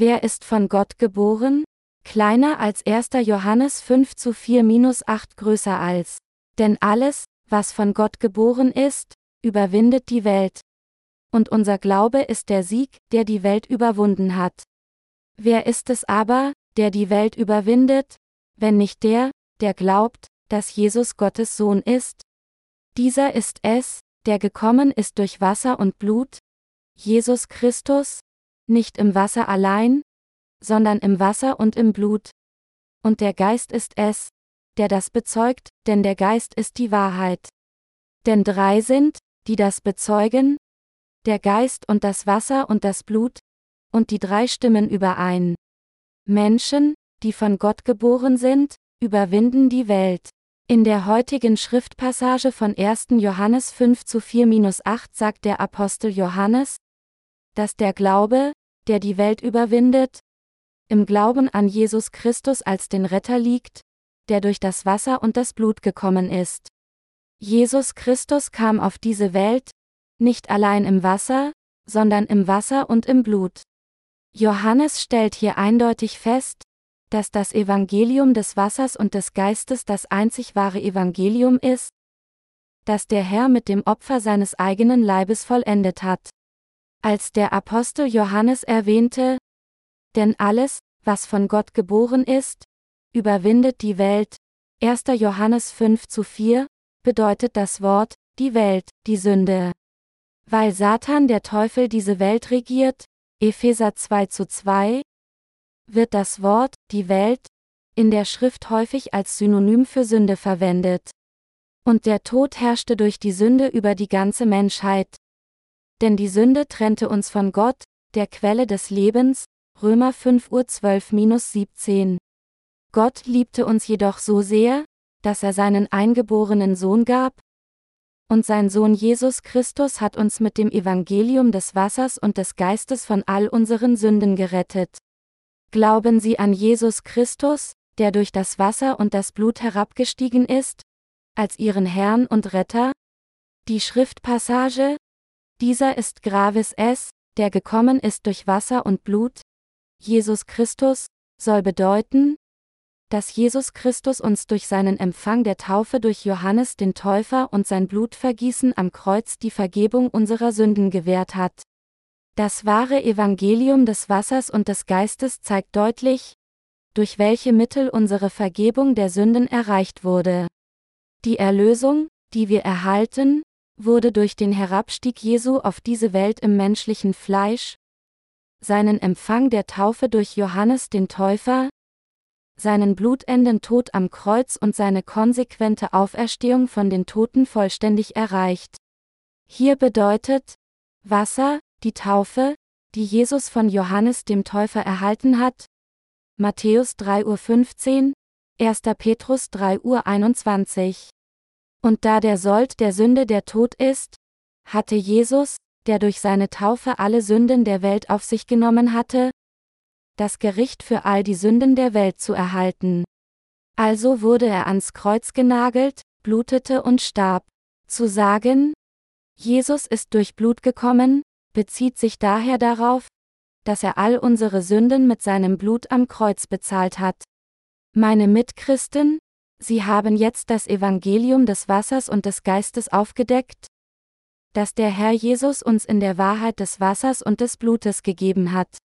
Wer ist von Gott geboren? Kleiner als 1. Johannes 5 zu 4 minus 8 größer als. Denn alles, was von Gott geboren ist, überwindet die Welt. Und unser Glaube ist der Sieg, der die Welt überwunden hat. Wer ist es aber, der die Welt überwindet, wenn nicht der, der glaubt, dass Jesus Gottes Sohn ist? Dieser ist es, der gekommen ist durch Wasser und Blut, Jesus Christus, nicht im Wasser allein, sondern im Wasser und im Blut. Und der Geist ist es, der das bezeugt, denn der Geist ist die Wahrheit. Denn drei sind, die das bezeugen, der Geist und das Wasser und das Blut, und die drei stimmen überein. Menschen, die von Gott geboren sind, überwinden die Welt. In der heutigen Schriftpassage von 1. Johannes 5 zu 4-8 sagt der Apostel Johannes, dass der Glaube, der die Welt überwindet, im Glauben an Jesus Christus als den Retter liegt, der durch das Wasser und das Blut gekommen ist. Jesus Christus kam auf diese Welt, nicht allein im Wasser, sondern im Wasser und im Blut. Johannes stellt hier eindeutig fest, dass das Evangelium des Wassers und des Geistes das einzig wahre Evangelium ist, das der Herr mit dem Opfer seines eigenen Leibes vollendet hat. Als der Apostel Johannes erwähnte, denn alles, was von Gott geboren ist, überwindet die Welt, 1. Johannes 5 zu 4, bedeutet das Wort, die Welt, die Sünde. Weil Satan der Teufel diese Welt regiert, Epheser 2 zu 2, wird das Wort, die Welt, in der Schrift häufig als Synonym für Sünde verwendet. Und der Tod herrschte durch die Sünde über die ganze Menschheit, denn die Sünde trennte uns von Gott, der Quelle des Lebens, Römer 5 Uhr 12-17. Gott liebte uns jedoch so sehr, dass er seinen eingeborenen Sohn gab, und sein Sohn Jesus Christus hat uns mit dem Evangelium des Wassers und des Geistes von all unseren Sünden gerettet. Glauben Sie an Jesus Christus, der durch das Wasser und das Blut herabgestiegen ist, als Ihren Herrn und Retter? Die Schriftpassage, dieser ist Gravis S., der gekommen ist durch Wasser und Blut. Jesus Christus, soll bedeuten, dass Jesus Christus uns durch seinen Empfang der Taufe durch Johannes den Täufer und sein Blutvergießen am Kreuz die Vergebung unserer Sünden gewährt hat. Das wahre Evangelium des Wassers und des Geistes zeigt deutlich, durch welche Mittel unsere Vergebung der Sünden erreicht wurde. Die Erlösung, die wir erhalten, wurde durch den Herabstieg Jesu auf diese Welt im menschlichen Fleisch, seinen Empfang der Taufe durch Johannes den Täufer, seinen blutenden Tod am Kreuz und seine konsequente Auferstehung von den Toten vollständig erreicht. Hier bedeutet Wasser, die Taufe, die Jesus von Johannes dem Täufer erhalten hat, Matthäus 3.15 Uhr, 1. Petrus 3.21 Uhr. Und da der Sold der Sünde der Tod ist, hatte Jesus, der durch seine Taufe alle Sünden der Welt auf sich genommen hatte, das Gericht für all die Sünden der Welt zu erhalten. Also wurde er ans Kreuz genagelt, blutete und starb. Zu sagen, Jesus ist durch Blut gekommen, bezieht sich daher darauf, dass er all unsere Sünden mit seinem Blut am Kreuz bezahlt hat. Meine Mitchristen, Sie haben jetzt das Evangelium des Wassers und des Geistes aufgedeckt, das der Herr Jesus uns in der Wahrheit des Wassers und des Blutes gegeben hat.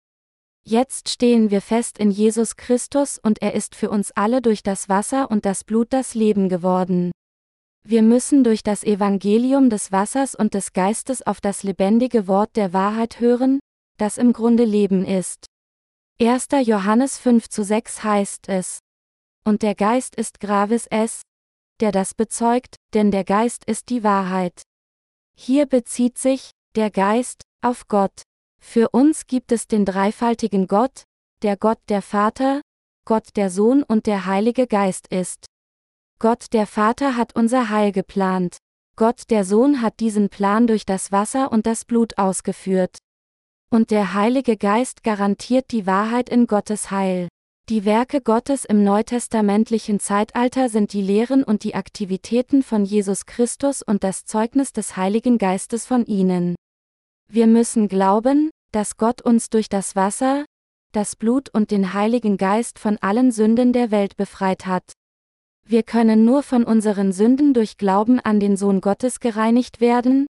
Jetzt stehen wir fest in Jesus Christus und er ist für uns alle durch das Wasser und das Blut das Leben geworden. Wir müssen durch das Evangelium des Wassers und des Geistes auf das lebendige Wort der Wahrheit hören, das im Grunde Leben ist. 1. Johannes 5 zu 6 heißt es, und der Geist ist Gravis S, der das bezeugt, denn der Geist ist die Wahrheit. Hier bezieht sich, der Geist, auf Gott. Für uns gibt es den dreifaltigen Gott, der Gott der Vater, Gott der Sohn und der Heilige Geist ist. Gott der Vater hat unser Heil geplant. Gott der Sohn hat diesen Plan durch das Wasser und das Blut ausgeführt. Und der Heilige Geist garantiert die Wahrheit in Gottes Heil. Die Werke Gottes im neutestamentlichen Zeitalter sind die Lehren und die Aktivitäten von Jesus Christus und das Zeugnis des Heiligen Geistes von ihnen. Wir müssen glauben, dass Gott uns durch das Wasser, das Blut und den Heiligen Geist von allen Sünden der Welt befreit hat. Wir können nur von unseren Sünden durch Glauben an den Sohn Gottes gereinigt werden,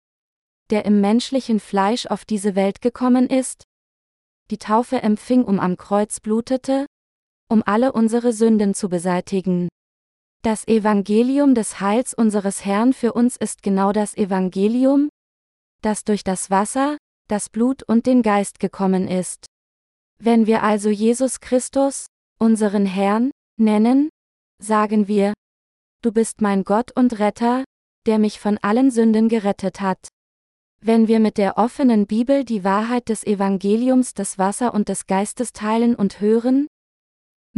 der im menschlichen Fleisch auf diese Welt gekommen ist, die Taufe empfing, um am Kreuz blutete, um alle unsere Sünden zu beseitigen. Das Evangelium des Heils unseres Herrn für uns ist genau das Evangelium, das durch das Wasser, das Blut und den Geist gekommen ist. Wenn wir also Jesus Christus, unseren Herrn, nennen, sagen wir, Du bist mein Gott und Retter, der mich von allen Sünden gerettet hat. Wenn wir mit der offenen Bibel die Wahrheit des Evangeliums des Wasser und des Geistes teilen und hören,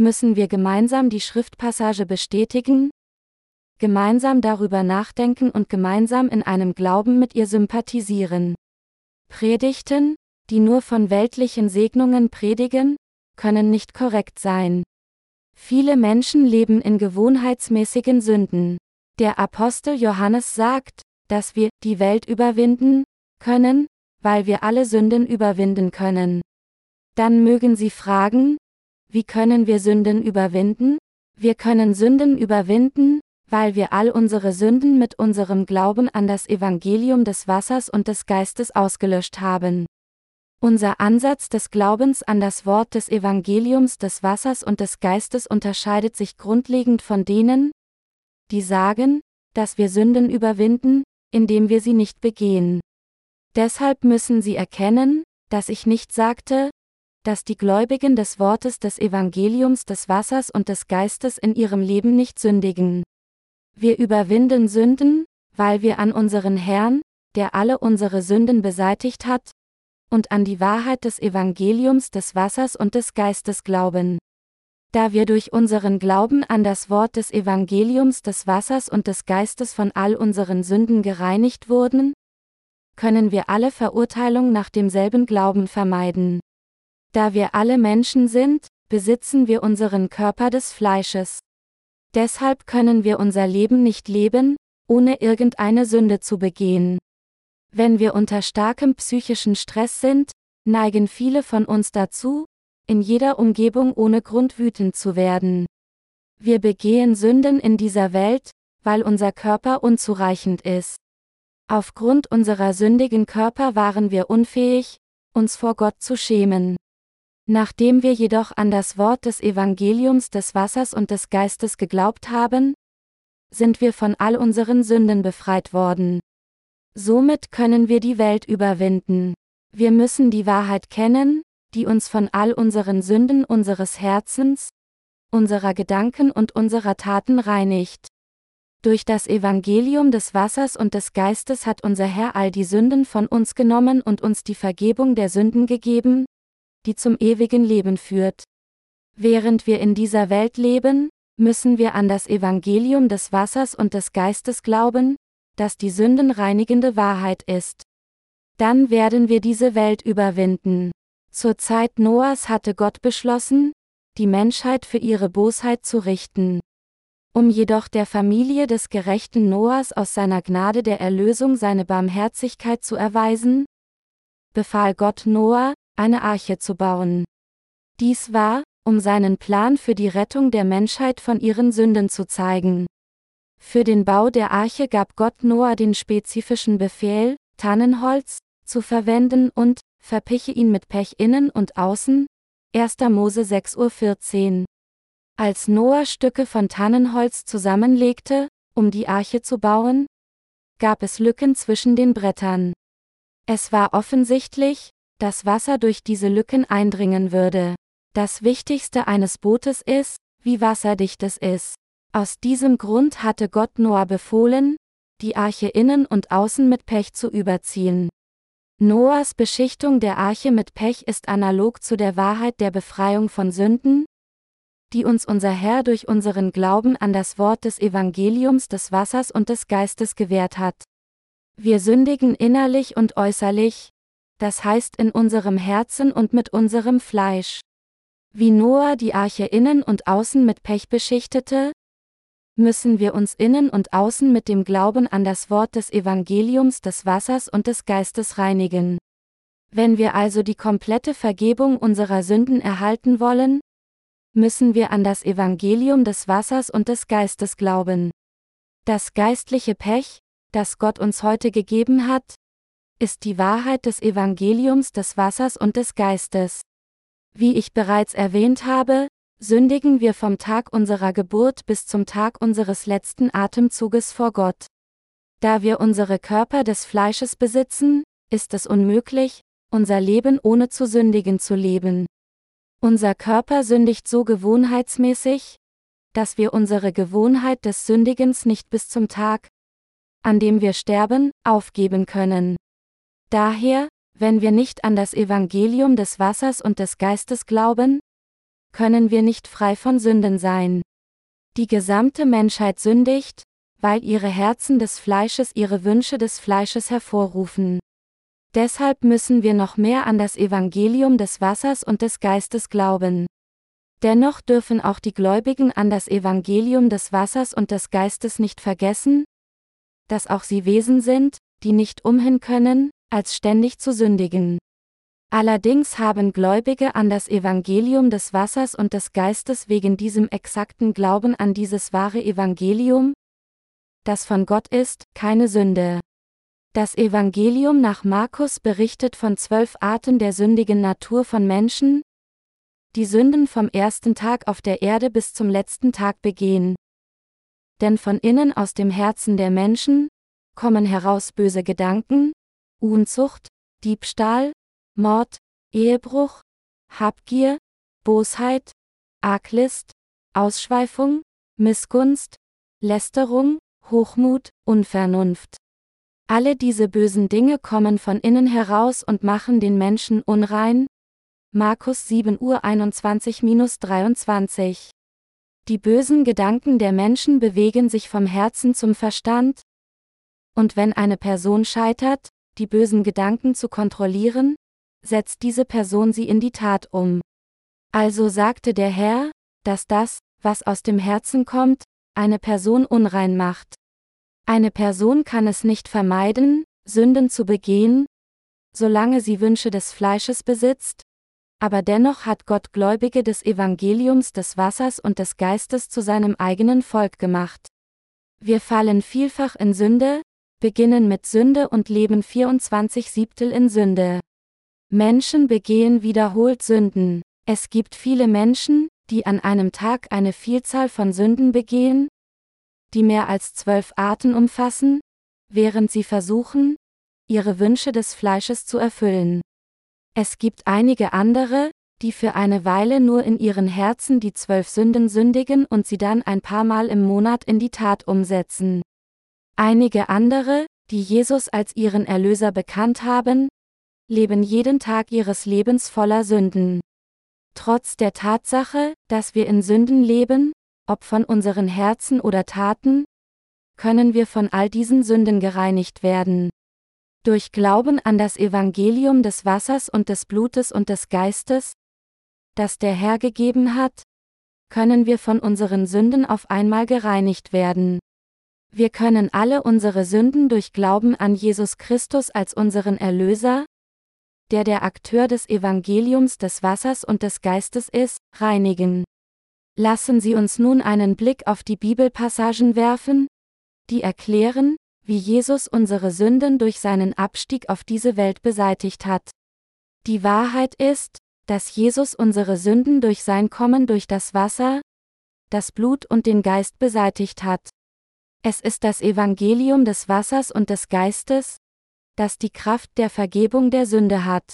müssen wir gemeinsam die Schriftpassage bestätigen, gemeinsam darüber nachdenken und gemeinsam in einem Glauben mit ihr sympathisieren. Predigten, die nur von weltlichen Segnungen predigen, können nicht korrekt sein. Viele Menschen leben in gewohnheitsmäßigen Sünden. Der Apostel Johannes sagt, dass wir die Welt überwinden können, weil wir alle Sünden überwinden können. Dann mögen Sie fragen, wie können wir Sünden überwinden? Wir können Sünden überwinden, weil wir all unsere Sünden mit unserem Glauben an das Evangelium des Wassers und des Geistes ausgelöscht haben. Unser Ansatz des Glaubens an das Wort des Evangeliums des Wassers und des Geistes unterscheidet sich grundlegend von denen, die sagen, dass wir Sünden überwinden, indem wir sie nicht begehen. Deshalb müssen sie erkennen, dass ich nicht sagte, dass die Gläubigen des Wortes des Evangeliums des Wassers und des Geistes in ihrem Leben nicht sündigen. Wir überwinden Sünden, weil wir an unseren Herrn, der alle unsere Sünden beseitigt hat, und an die Wahrheit des Evangeliums des Wassers und des Geistes glauben. Da wir durch unseren Glauben an das Wort des Evangeliums des Wassers und des Geistes von all unseren Sünden gereinigt wurden, können wir alle Verurteilung nach demselben Glauben vermeiden. Da wir alle Menschen sind, besitzen wir unseren Körper des Fleisches. Deshalb können wir unser Leben nicht leben, ohne irgendeine Sünde zu begehen. Wenn wir unter starkem psychischen Stress sind, neigen viele von uns dazu, in jeder Umgebung ohne Grund wütend zu werden. Wir begehen Sünden in dieser Welt, weil unser Körper unzureichend ist. Aufgrund unserer sündigen Körper waren wir unfähig, uns vor Gott zu schämen. Nachdem wir jedoch an das Wort des Evangeliums des Wassers und des Geistes geglaubt haben, sind wir von all unseren Sünden befreit worden. Somit können wir die Welt überwinden. Wir müssen die Wahrheit kennen, die uns von all unseren Sünden unseres Herzens, unserer Gedanken und unserer Taten reinigt. Durch das Evangelium des Wassers und des Geistes hat unser Herr all die Sünden von uns genommen und uns die Vergebung der Sünden gegeben, die zum ewigen Leben führt. Während wir in dieser Welt leben, müssen wir an das Evangelium des Wassers und des Geistes glauben, das die sündenreinigende Wahrheit ist. Dann werden wir diese Welt überwinden. Zur Zeit Noahs hatte Gott beschlossen, die Menschheit für ihre Bosheit zu richten. Um jedoch der Familie des gerechten Noahs aus seiner Gnade der Erlösung seine Barmherzigkeit zu erweisen, befahl Gott Noah, eine Arche zu bauen. Dies war, um seinen Plan für die Rettung der Menschheit von ihren Sünden zu zeigen. Für den Bau der Arche gab Gott Noah den spezifischen Befehl, Tannenholz, zu verwenden und, verpiche ihn mit Pech innen und außen, 1. Mose 6.14 Uhr. Als Noah Stücke von Tannenholz zusammenlegte, um die Arche zu bauen, gab es Lücken zwischen den Brettern. Es war offensichtlich, dass Wasser durch diese Lücken eindringen würde. Das Wichtigste eines Bootes ist, wie wasserdicht es ist. Aus diesem Grund hatte Gott Noah befohlen, die Arche innen und außen mit Pech zu überziehen. Noahs Beschichtung der Arche mit Pech ist analog zu der Wahrheit der Befreiung von Sünden, die uns unser Herr durch unseren Glauben an das Wort des Evangeliums des Wassers und des Geistes gewährt hat. Wir sündigen innerlich und äußerlich, das heißt in unserem Herzen und mit unserem Fleisch. Wie Noah die Arche innen und außen mit Pech beschichtete, müssen wir uns innen und außen mit dem Glauben an das Wort des Evangeliums des Wassers und des Geistes reinigen. Wenn wir also die komplette Vergebung unserer Sünden erhalten wollen, müssen wir an das Evangelium des Wassers und des Geistes glauben. Das geistliche Pech, das Gott uns heute gegeben hat, ist die Wahrheit des Evangeliums des Wassers und des Geistes. Wie ich bereits erwähnt habe, sündigen wir vom Tag unserer Geburt bis zum Tag unseres letzten Atemzuges vor Gott. Da wir unsere Körper des Fleisches besitzen, ist es unmöglich, unser Leben ohne zu sündigen zu leben. Unser Körper sündigt so gewohnheitsmäßig, dass wir unsere Gewohnheit des Sündigens nicht bis zum Tag, an dem wir sterben, aufgeben können. Daher, wenn wir nicht an das Evangelium des Wassers und des Geistes glauben, können wir nicht frei von Sünden sein. Die gesamte Menschheit sündigt, weil ihre Herzen des Fleisches ihre Wünsche des Fleisches hervorrufen. Deshalb müssen wir noch mehr an das Evangelium des Wassers und des Geistes glauben. Dennoch dürfen auch die Gläubigen an das Evangelium des Wassers und des Geistes nicht vergessen, dass auch sie Wesen sind, die nicht umhin können, als ständig zu sündigen. Allerdings haben Gläubige an das Evangelium des Wassers und des Geistes wegen diesem exakten Glauben an dieses wahre Evangelium, das von Gott ist, keine Sünde. Das Evangelium nach Markus berichtet von zwölf Arten der sündigen Natur von Menschen, die Sünden vom ersten Tag auf der Erde bis zum letzten Tag begehen. Denn von innen aus dem Herzen der Menschen kommen heraus böse Gedanken, Unzucht, Diebstahl, Mord, Ehebruch, Habgier, Bosheit, Arglist, Ausschweifung, Missgunst, Lästerung, Hochmut, Unvernunft. Alle diese bösen Dinge kommen von innen heraus und machen den Menschen unrein. Markus 7 Uhr 21-23 Die bösen Gedanken der Menschen bewegen sich vom Herzen zum Verstand. Und wenn eine Person scheitert, die bösen Gedanken zu kontrollieren, setzt diese Person sie in die Tat um. Also sagte der Herr, dass das, was aus dem Herzen kommt, eine Person unrein macht. Eine Person kann es nicht vermeiden, Sünden zu begehen, solange sie Wünsche des Fleisches besitzt, aber dennoch hat Gott Gläubige des Evangeliums des Wassers und des Geistes zu seinem eigenen Volk gemacht. Wir fallen vielfach in Sünde, beginnen mit Sünde und leben 24 Siebtel in Sünde. Menschen begehen wiederholt Sünden. Es gibt viele Menschen, die an einem Tag eine Vielzahl von Sünden begehen, die mehr als zwölf Arten umfassen, während sie versuchen, ihre Wünsche des Fleisches zu erfüllen. Es gibt einige andere, die für eine Weile nur in ihren Herzen die zwölf Sünden sündigen und sie dann ein paar Mal im Monat in die Tat umsetzen. Einige andere, die Jesus als ihren Erlöser bekannt haben, leben jeden Tag ihres Lebens voller Sünden. Trotz der Tatsache, dass wir in Sünden leben, ob von unseren Herzen oder Taten, können wir von all diesen Sünden gereinigt werden. Durch Glauben an das Evangelium des Wassers und des Blutes und des Geistes, das der Herr gegeben hat, können wir von unseren Sünden auf einmal gereinigt werden. Wir können alle unsere Sünden durch Glauben an Jesus Christus als unseren Erlöser, der der Akteur des Evangeliums des Wassers und des Geistes ist, reinigen. Lassen Sie uns nun einen Blick auf die Bibelpassagen werfen, die erklären, wie Jesus unsere Sünden durch seinen Abstieg auf diese Welt beseitigt hat. Die Wahrheit ist, dass Jesus unsere Sünden durch sein Kommen durch das Wasser, das Blut und den Geist beseitigt hat. Es ist das Evangelium des Wassers und des Geistes, das die Kraft der Vergebung der Sünde hat.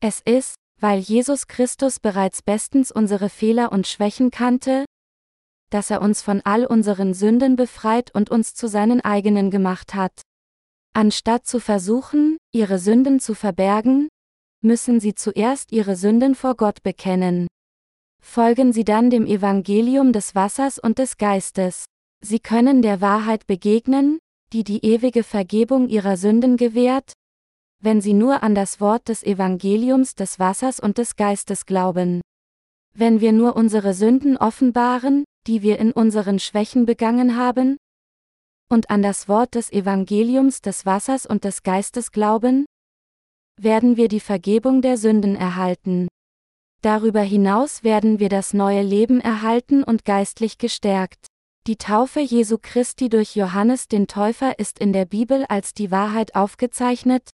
Es ist, weil Jesus Christus bereits bestens unsere Fehler und Schwächen kannte, dass er uns von all unseren Sünden befreit und uns zu seinen eigenen gemacht hat. Anstatt zu versuchen, ihre Sünden zu verbergen, müssen sie zuerst ihre Sünden vor Gott bekennen. Folgen sie dann dem Evangelium des Wassers und des Geistes. Sie können der Wahrheit begegnen, die die ewige Vergebung ihrer Sünden gewährt, wenn sie nur an das Wort des Evangeliums des Wassers und des Geistes glauben. Wenn wir nur unsere Sünden offenbaren, die wir in unseren Schwächen begangen haben, und an das Wort des Evangeliums des Wassers und des Geistes glauben, werden wir die Vergebung der Sünden erhalten. Darüber hinaus werden wir das neue Leben erhalten und geistlich gestärkt. Die Taufe Jesu Christi durch Johannes den Täufer ist in der Bibel als die Wahrheit aufgezeichnet,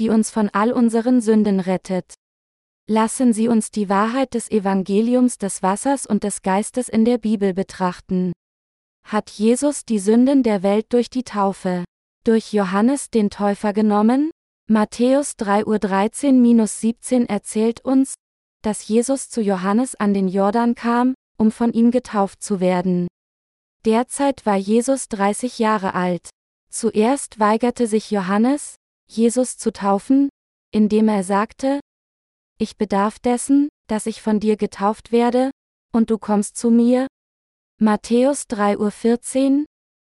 die uns von all unseren Sünden rettet. Lassen Sie uns die Wahrheit des Evangeliums des Wassers und des Geistes in der Bibel betrachten. Hat Jesus die Sünden der Welt durch die Taufe, durch Johannes den Täufer genommen? Matthäus 3.13-17 erzählt uns, dass Jesus zu Johannes an den Jordan kam, um von ihm getauft zu werden. Derzeit war Jesus 30 Jahre alt. Zuerst weigerte sich Johannes, Jesus zu taufen, indem er sagte, ich bedarf dessen, dass ich von dir getauft werde, und du kommst zu mir? Matthäus 3.14 Uhr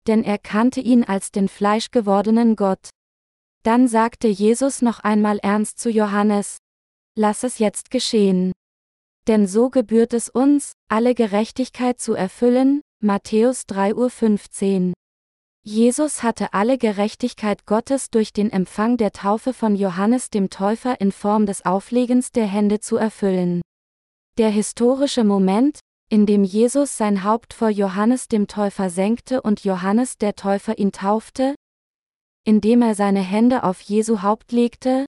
Denn er kannte ihn als den fleischgewordenen Gott. Dann sagte Jesus noch einmal ernst zu Johannes, Lass es jetzt geschehen. Denn so gebührt es uns, alle Gerechtigkeit zu erfüllen, Matthäus 3.15 Uhr Jesus hatte alle Gerechtigkeit Gottes durch den Empfang der Taufe von Johannes dem Täufer in Form des Auflegens der Hände zu erfüllen. Der historische Moment, in dem Jesus sein Haupt vor Johannes dem Täufer senkte und Johannes der Täufer ihn taufte, indem er seine Hände auf Jesu Haupt legte,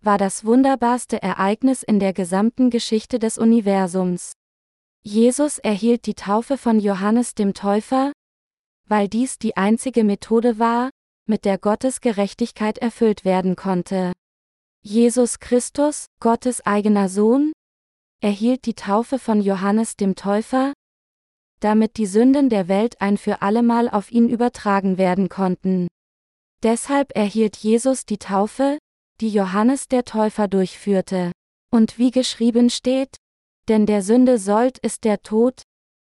war das wunderbarste Ereignis in der gesamten Geschichte des Universums. Jesus erhielt die Taufe von Johannes dem Täufer, weil dies die einzige Methode war, mit der Gottes Gerechtigkeit erfüllt werden konnte. Jesus Christus, Gottes eigener Sohn, erhielt die Taufe von Johannes dem Täufer, damit die Sünden der Welt ein für allemal auf ihn übertragen werden konnten. Deshalb erhielt Jesus die Taufe, die Johannes der Täufer durchführte. Und wie geschrieben steht, denn der Sünde sollt ist der Tod,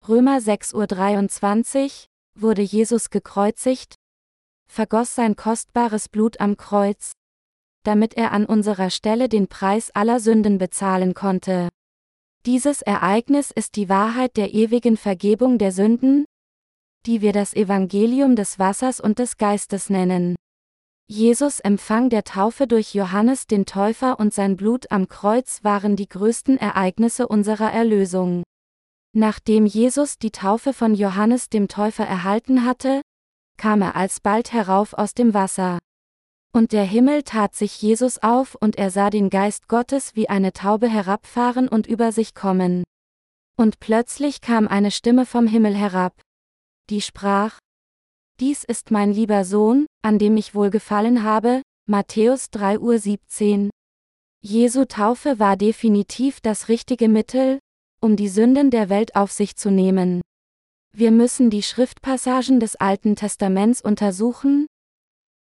Römer 6.23 Uhr, wurde Jesus gekreuzigt, vergoss sein kostbares Blut am Kreuz, damit er an unserer Stelle den Preis aller Sünden bezahlen konnte. Dieses Ereignis ist die Wahrheit der ewigen Vergebung der Sünden, die wir das Evangelium des Wassers und des Geistes nennen. Jesus Empfang der Taufe durch Johannes den Täufer und sein Blut am Kreuz waren die größten Ereignisse unserer Erlösung. Nachdem Jesus die Taufe von Johannes dem Täufer erhalten hatte, kam er alsbald herauf aus dem Wasser. Und der Himmel tat sich Jesus auf und er sah den Geist Gottes wie eine Taube herabfahren und über sich kommen. Und plötzlich kam eine Stimme vom Himmel herab. Die sprach, Dies ist mein lieber Sohn, an dem ich wohlgefallen habe, Matthäus 3.17 Uhr. Jesu Taufe war definitiv das richtige Mittel, um die Sünden der Welt auf sich zu nehmen. Wir müssen die Schriftpassagen des Alten Testaments untersuchen,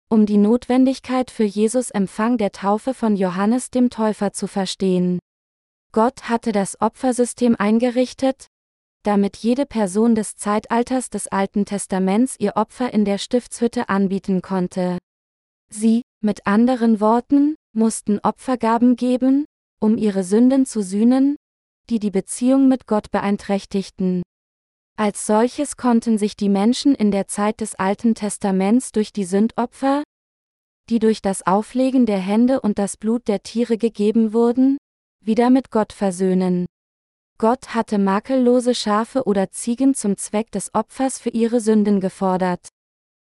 um die Notwendigkeit für Jesus Empfang der Taufe von Johannes dem Täufer zu verstehen. Gott hatte das Opfersystem eingerichtet, damit jede Person des Zeitalters des Alten Testaments ihr Opfer in der Stiftshütte anbieten konnte. Sie, mit anderen Worten, mussten Opfergaben geben, um ihre Sünden zu sühnen, die die Beziehung mit Gott beeinträchtigten. Als solches konnten sich die Menschen in der Zeit des Alten Testaments durch die Sündopfer, die durch das Auflegen der Hände und das Blut der Tiere gegeben wurden, wieder mit Gott versöhnen. Gott hatte makellose Schafe oder Ziegen zum Zweck des Opfers für ihre Sünden gefordert.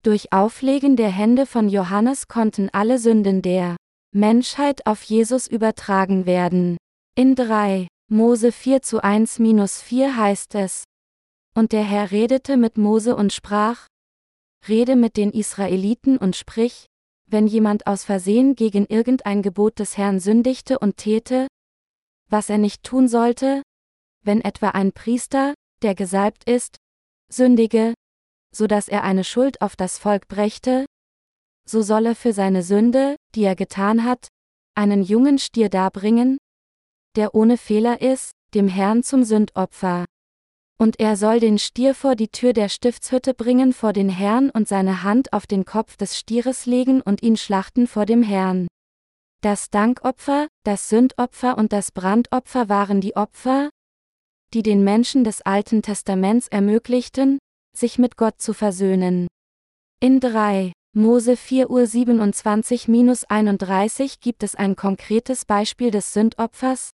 Durch Auflegen der Hände von Johannes konnten alle Sünden der Menschheit auf Jesus übertragen werden. In 3 Mose 4 zu 1 minus 4 heißt es. Und der Herr redete mit Mose und sprach, Rede mit den Israeliten und sprich, wenn jemand aus Versehen gegen irgendein Gebot des Herrn sündigte und täte, was er nicht tun sollte, wenn etwa ein Priester, der gesalbt ist, sündige, so dass er eine Schuld auf das Volk brächte, so soll er für seine Sünde, die er getan hat, einen jungen Stier darbringen, der ohne Fehler ist, dem Herrn zum Sündopfer. Und er soll den Stier vor die Tür der Stiftshütte bringen vor den Herrn und seine Hand auf den Kopf des Stieres legen und ihn schlachten vor dem Herrn. Das Dankopfer, das Sündopfer und das Brandopfer waren die Opfer, die den Menschen des Alten Testaments ermöglichten, sich mit Gott zu versöhnen. In 3 Mose 4 Uhr 27-31 gibt es ein konkretes Beispiel des Sündopfers.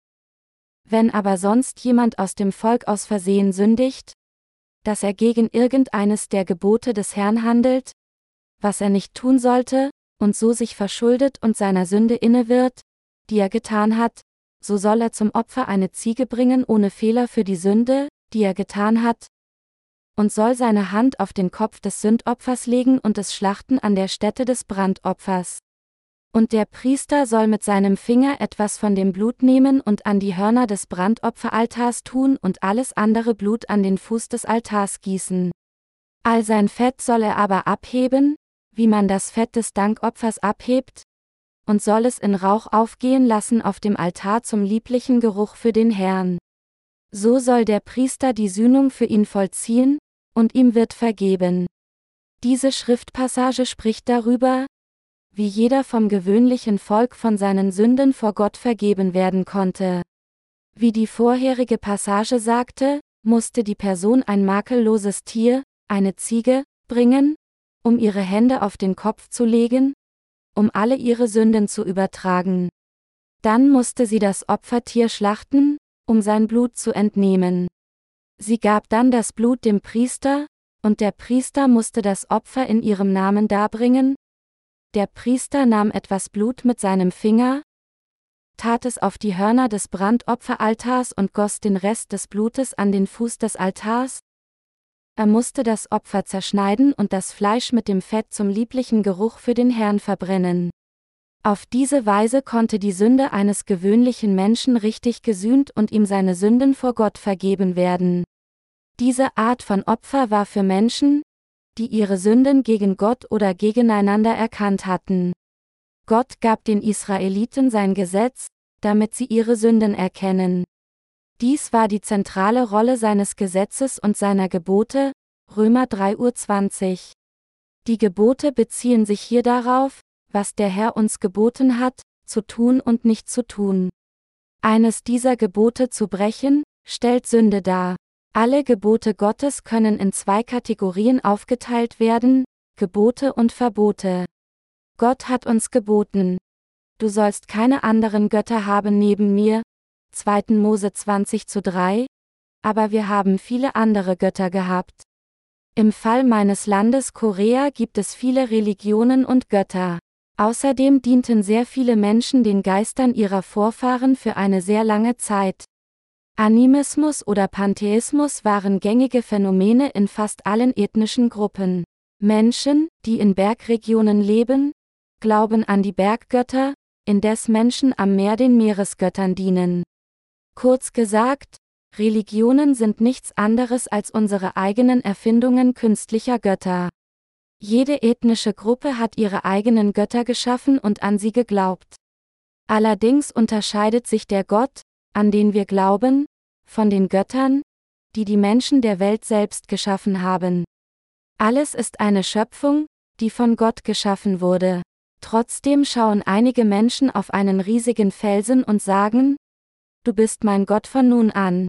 Wenn aber sonst jemand aus dem Volk aus Versehen sündigt, dass er gegen irgendeines der Gebote des Herrn handelt, was er nicht tun sollte, und so sich verschuldet und seiner Sünde inne wird, die er getan hat, so soll er zum Opfer eine Ziege bringen ohne Fehler für die Sünde, die er getan hat, und soll seine Hand auf den Kopf des Sündopfers legen und es schlachten an der Stätte des Brandopfers. Und der Priester soll mit seinem Finger etwas von dem Blut nehmen und an die Hörner des Brandopferaltars tun und alles andere Blut an den Fuß des Altars gießen. All sein Fett soll er aber abheben, wie man das Fett des Dankopfers abhebt, und soll es in Rauch aufgehen lassen auf dem Altar zum lieblichen Geruch für den Herrn. So soll der Priester die Sühnung für ihn vollziehen, und ihm wird vergeben. Diese Schriftpassage spricht darüber, wie jeder vom gewöhnlichen Volk von seinen Sünden vor Gott vergeben werden konnte. Wie die vorherige Passage sagte, musste die Person ein makelloses Tier, eine Ziege, bringen, um ihre Hände auf den Kopf zu legen, um alle ihre Sünden zu übertragen. Dann musste sie das Opfertier schlachten, um sein Blut zu entnehmen. Sie gab dann das Blut dem Priester, und der Priester musste das Opfer in ihrem Namen darbringen. Der Priester nahm etwas Blut mit seinem Finger, tat es auf die Hörner des Brandopferaltars und goss den Rest des Blutes an den Fuß des Altars. Er musste das Opfer zerschneiden und das Fleisch mit dem Fett zum lieblichen Geruch für den Herrn verbrennen. Auf diese Weise konnte die Sünde eines gewöhnlichen Menschen richtig gesühnt und ihm seine Sünden vor Gott vergeben werden. Diese Art von Opfer war für Menschen, die ihre Sünden gegen Gott oder gegeneinander erkannt hatten. Gott gab den Israeliten sein Gesetz, damit sie ihre Sünden erkennen. Dies war die zentrale Rolle seines Gesetzes und seiner Gebote, Römer 3.20 Uhr. Die Gebote beziehen sich hier darauf, was der Herr uns geboten hat, zu tun und nicht zu tun. Eines dieser Gebote zu brechen, stellt Sünde dar. Alle Gebote Gottes können in zwei Kategorien aufgeteilt werden, Gebote und Verbote. Gott hat uns geboten. Du sollst keine anderen Götter haben neben mir, 2. Mose 20 zu 3, aber wir haben viele andere Götter gehabt. Im Fall meines Landes Korea gibt es viele Religionen und Götter. Außerdem dienten sehr viele Menschen den Geistern ihrer Vorfahren für eine sehr lange Zeit. Animismus oder Pantheismus waren gängige Phänomene in fast allen ethnischen Gruppen. Menschen, die in Bergregionen leben, glauben an die Berggötter, indes Menschen am Meer den Meeresgöttern dienen. Kurz gesagt, Religionen sind nichts anderes als unsere eigenen Erfindungen künstlicher Götter. Jede ethnische Gruppe hat ihre eigenen Götter geschaffen und an sie geglaubt. Allerdings unterscheidet sich der Gott, an den wir glauben, von den Göttern, die die Menschen der Welt selbst geschaffen haben. Alles ist eine Schöpfung, die von Gott geschaffen wurde. Trotzdem schauen einige Menschen auf einen riesigen Felsen und sagen, Du bist mein Gott von nun an.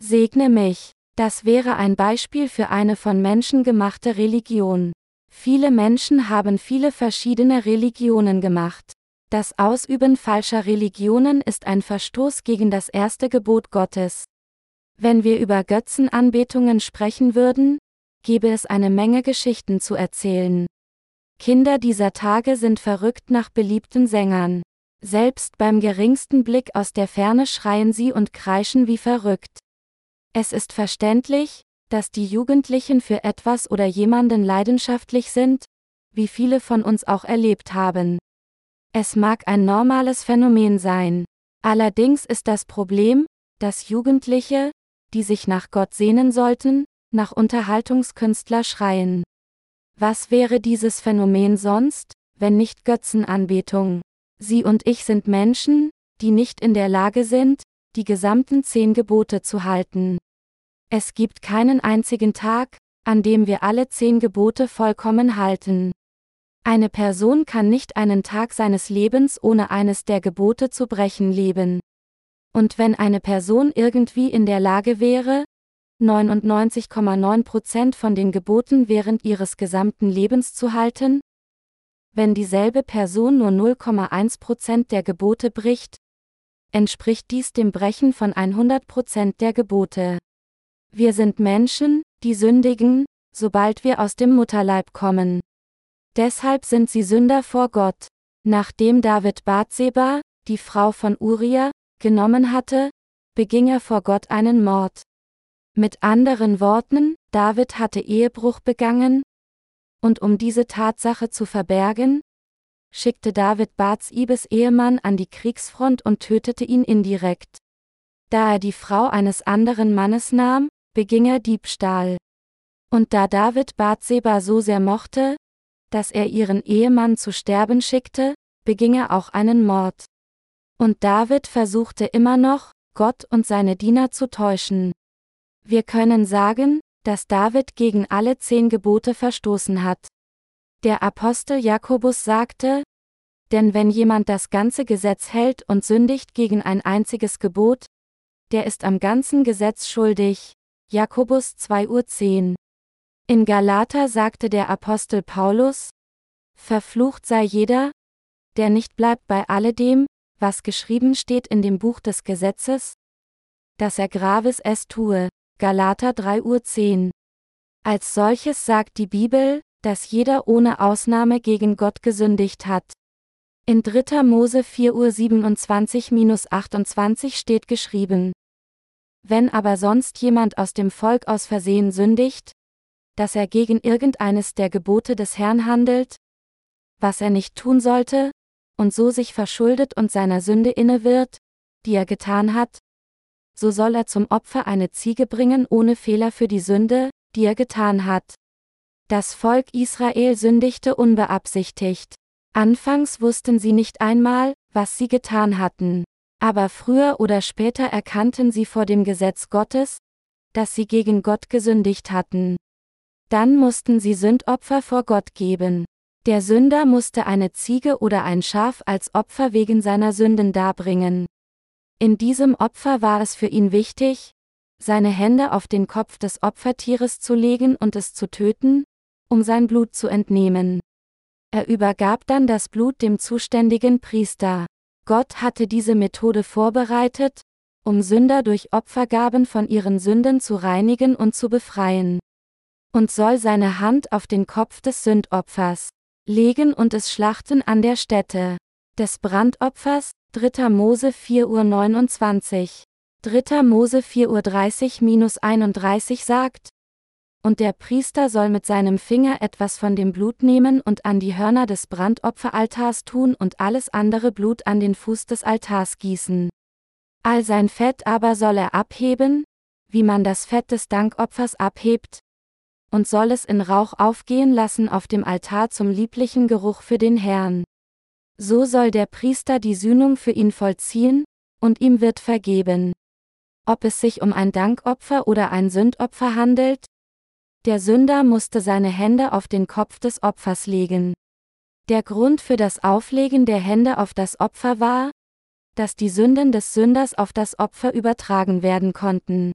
Segne mich. Das wäre ein Beispiel für eine von Menschen gemachte Religion. Viele Menschen haben viele verschiedene Religionen gemacht. Das Ausüben falscher Religionen ist ein Verstoß gegen das erste Gebot Gottes. Wenn wir über Götzenanbetungen sprechen würden, gäbe es eine Menge Geschichten zu erzählen. Kinder dieser Tage sind verrückt nach beliebten Sängern. Selbst beim geringsten Blick aus der Ferne schreien sie und kreischen wie verrückt. Es ist verständlich, dass die Jugendlichen für etwas oder jemanden leidenschaftlich sind, wie viele von uns auch erlebt haben. Es mag ein normales Phänomen sein. Allerdings ist das Problem, dass Jugendliche, die sich nach Gott sehnen sollten, nach Unterhaltungskünstler schreien. Was wäre dieses Phänomen sonst, wenn nicht Götzenanbetung? Sie und ich sind Menschen, die nicht in der Lage sind, die gesamten zehn Gebote zu halten. Es gibt keinen einzigen Tag, an dem wir alle zehn Gebote vollkommen halten. Eine Person kann nicht einen Tag seines Lebens ohne eines der Gebote zu brechen leben. Und wenn eine Person irgendwie in der Lage wäre, 99,9% von den Geboten während ihres gesamten Lebens zu halten, wenn dieselbe Person nur 0,1% der Gebote bricht, entspricht dies dem Brechen von 100% der Gebote. Wir sind Menschen, die sündigen, sobald wir aus dem Mutterleib kommen. Deshalb sind sie Sünder vor Gott. Nachdem David Bathseba, die Frau von Uriah, genommen hatte, beging er vor Gott einen Mord. Mit anderen Worten, David hatte Ehebruch begangen, und um diese Tatsache zu verbergen, schickte David Bathsibes Ehemann an die Kriegsfront und tötete ihn indirekt. Da er die Frau eines anderen Mannes nahm, beging er Diebstahl. Und da David Bathseba so sehr mochte, dass er ihren Ehemann zu sterben schickte, beging er auch einen Mord. Und David versuchte immer noch, Gott und seine Diener zu täuschen. Wir können sagen, dass David gegen alle zehn Gebote verstoßen hat. Der Apostel Jakobus sagte, denn wenn jemand das ganze Gesetz hält und sündigt gegen ein einziges Gebot, der ist am ganzen Gesetz schuldig. Jakobus 2.10 Uhr. In Galater sagte der Apostel Paulus, Verflucht sei jeder, der nicht bleibt bei alledem, was geschrieben steht in dem Buch des Gesetzes, dass er Graves es tue. Galater 3.10 Uhr. Als solches sagt die Bibel, dass jeder ohne Ausnahme gegen Gott gesündigt hat. In 3. Mose 4.27-28 steht geschrieben. Wenn aber sonst jemand aus dem Volk aus Versehen sündigt, dass er gegen irgendeines der Gebote des Herrn handelt, was er nicht tun sollte, und so sich verschuldet und seiner Sünde inne wird, die er getan hat, so soll er zum Opfer eine Ziege bringen ohne Fehler für die Sünde, die er getan hat. Das Volk Israel sündigte unbeabsichtigt. Anfangs wussten sie nicht einmal, was sie getan hatten. Aber früher oder später erkannten sie vor dem Gesetz Gottes, dass sie gegen Gott gesündigt hatten. Dann mussten sie Sündopfer vor Gott geben. Der Sünder musste eine Ziege oder ein Schaf als Opfer wegen seiner Sünden darbringen. In diesem Opfer war es für ihn wichtig, seine Hände auf den Kopf des Opfertieres zu legen und es zu töten, um sein Blut zu entnehmen. Er übergab dann das Blut dem zuständigen Priester. Gott hatte diese Methode vorbereitet, um Sünder durch Opfergaben von ihren Sünden zu reinigen und zu befreien. Und soll seine Hand auf den Kopf des Sündopfers legen und es schlachten an der Stätte des Brandopfers, 3. Mose 4.29 Uhr. 3. Mose 4.30-31 sagt, und der Priester soll mit seinem Finger etwas von dem Blut nehmen und an die Hörner des Brandopferaltars tun und alles andere Blut an den Fuß des Altars gießen. All sein Fett aber soll er abheben, wie man das Fett des Dankopfers abhebt, und soll es in Rauch aufgehen lassen auf dem Altar zum lieblichen Geruch für den Herrn. So soll der Priester die Sühnung für ihn vollziehen, und ihm wird vergeben. Ob es sich um ein Dankopfer oder ein Sündopfer handelt, der Sünder musste seine Hände auf den Kopf des Opfers legen. Der Grund für das Auflegen der Hände auf das Opfer war, dass die Sünden des Sünders auf das Opfer übertragen werden konnten.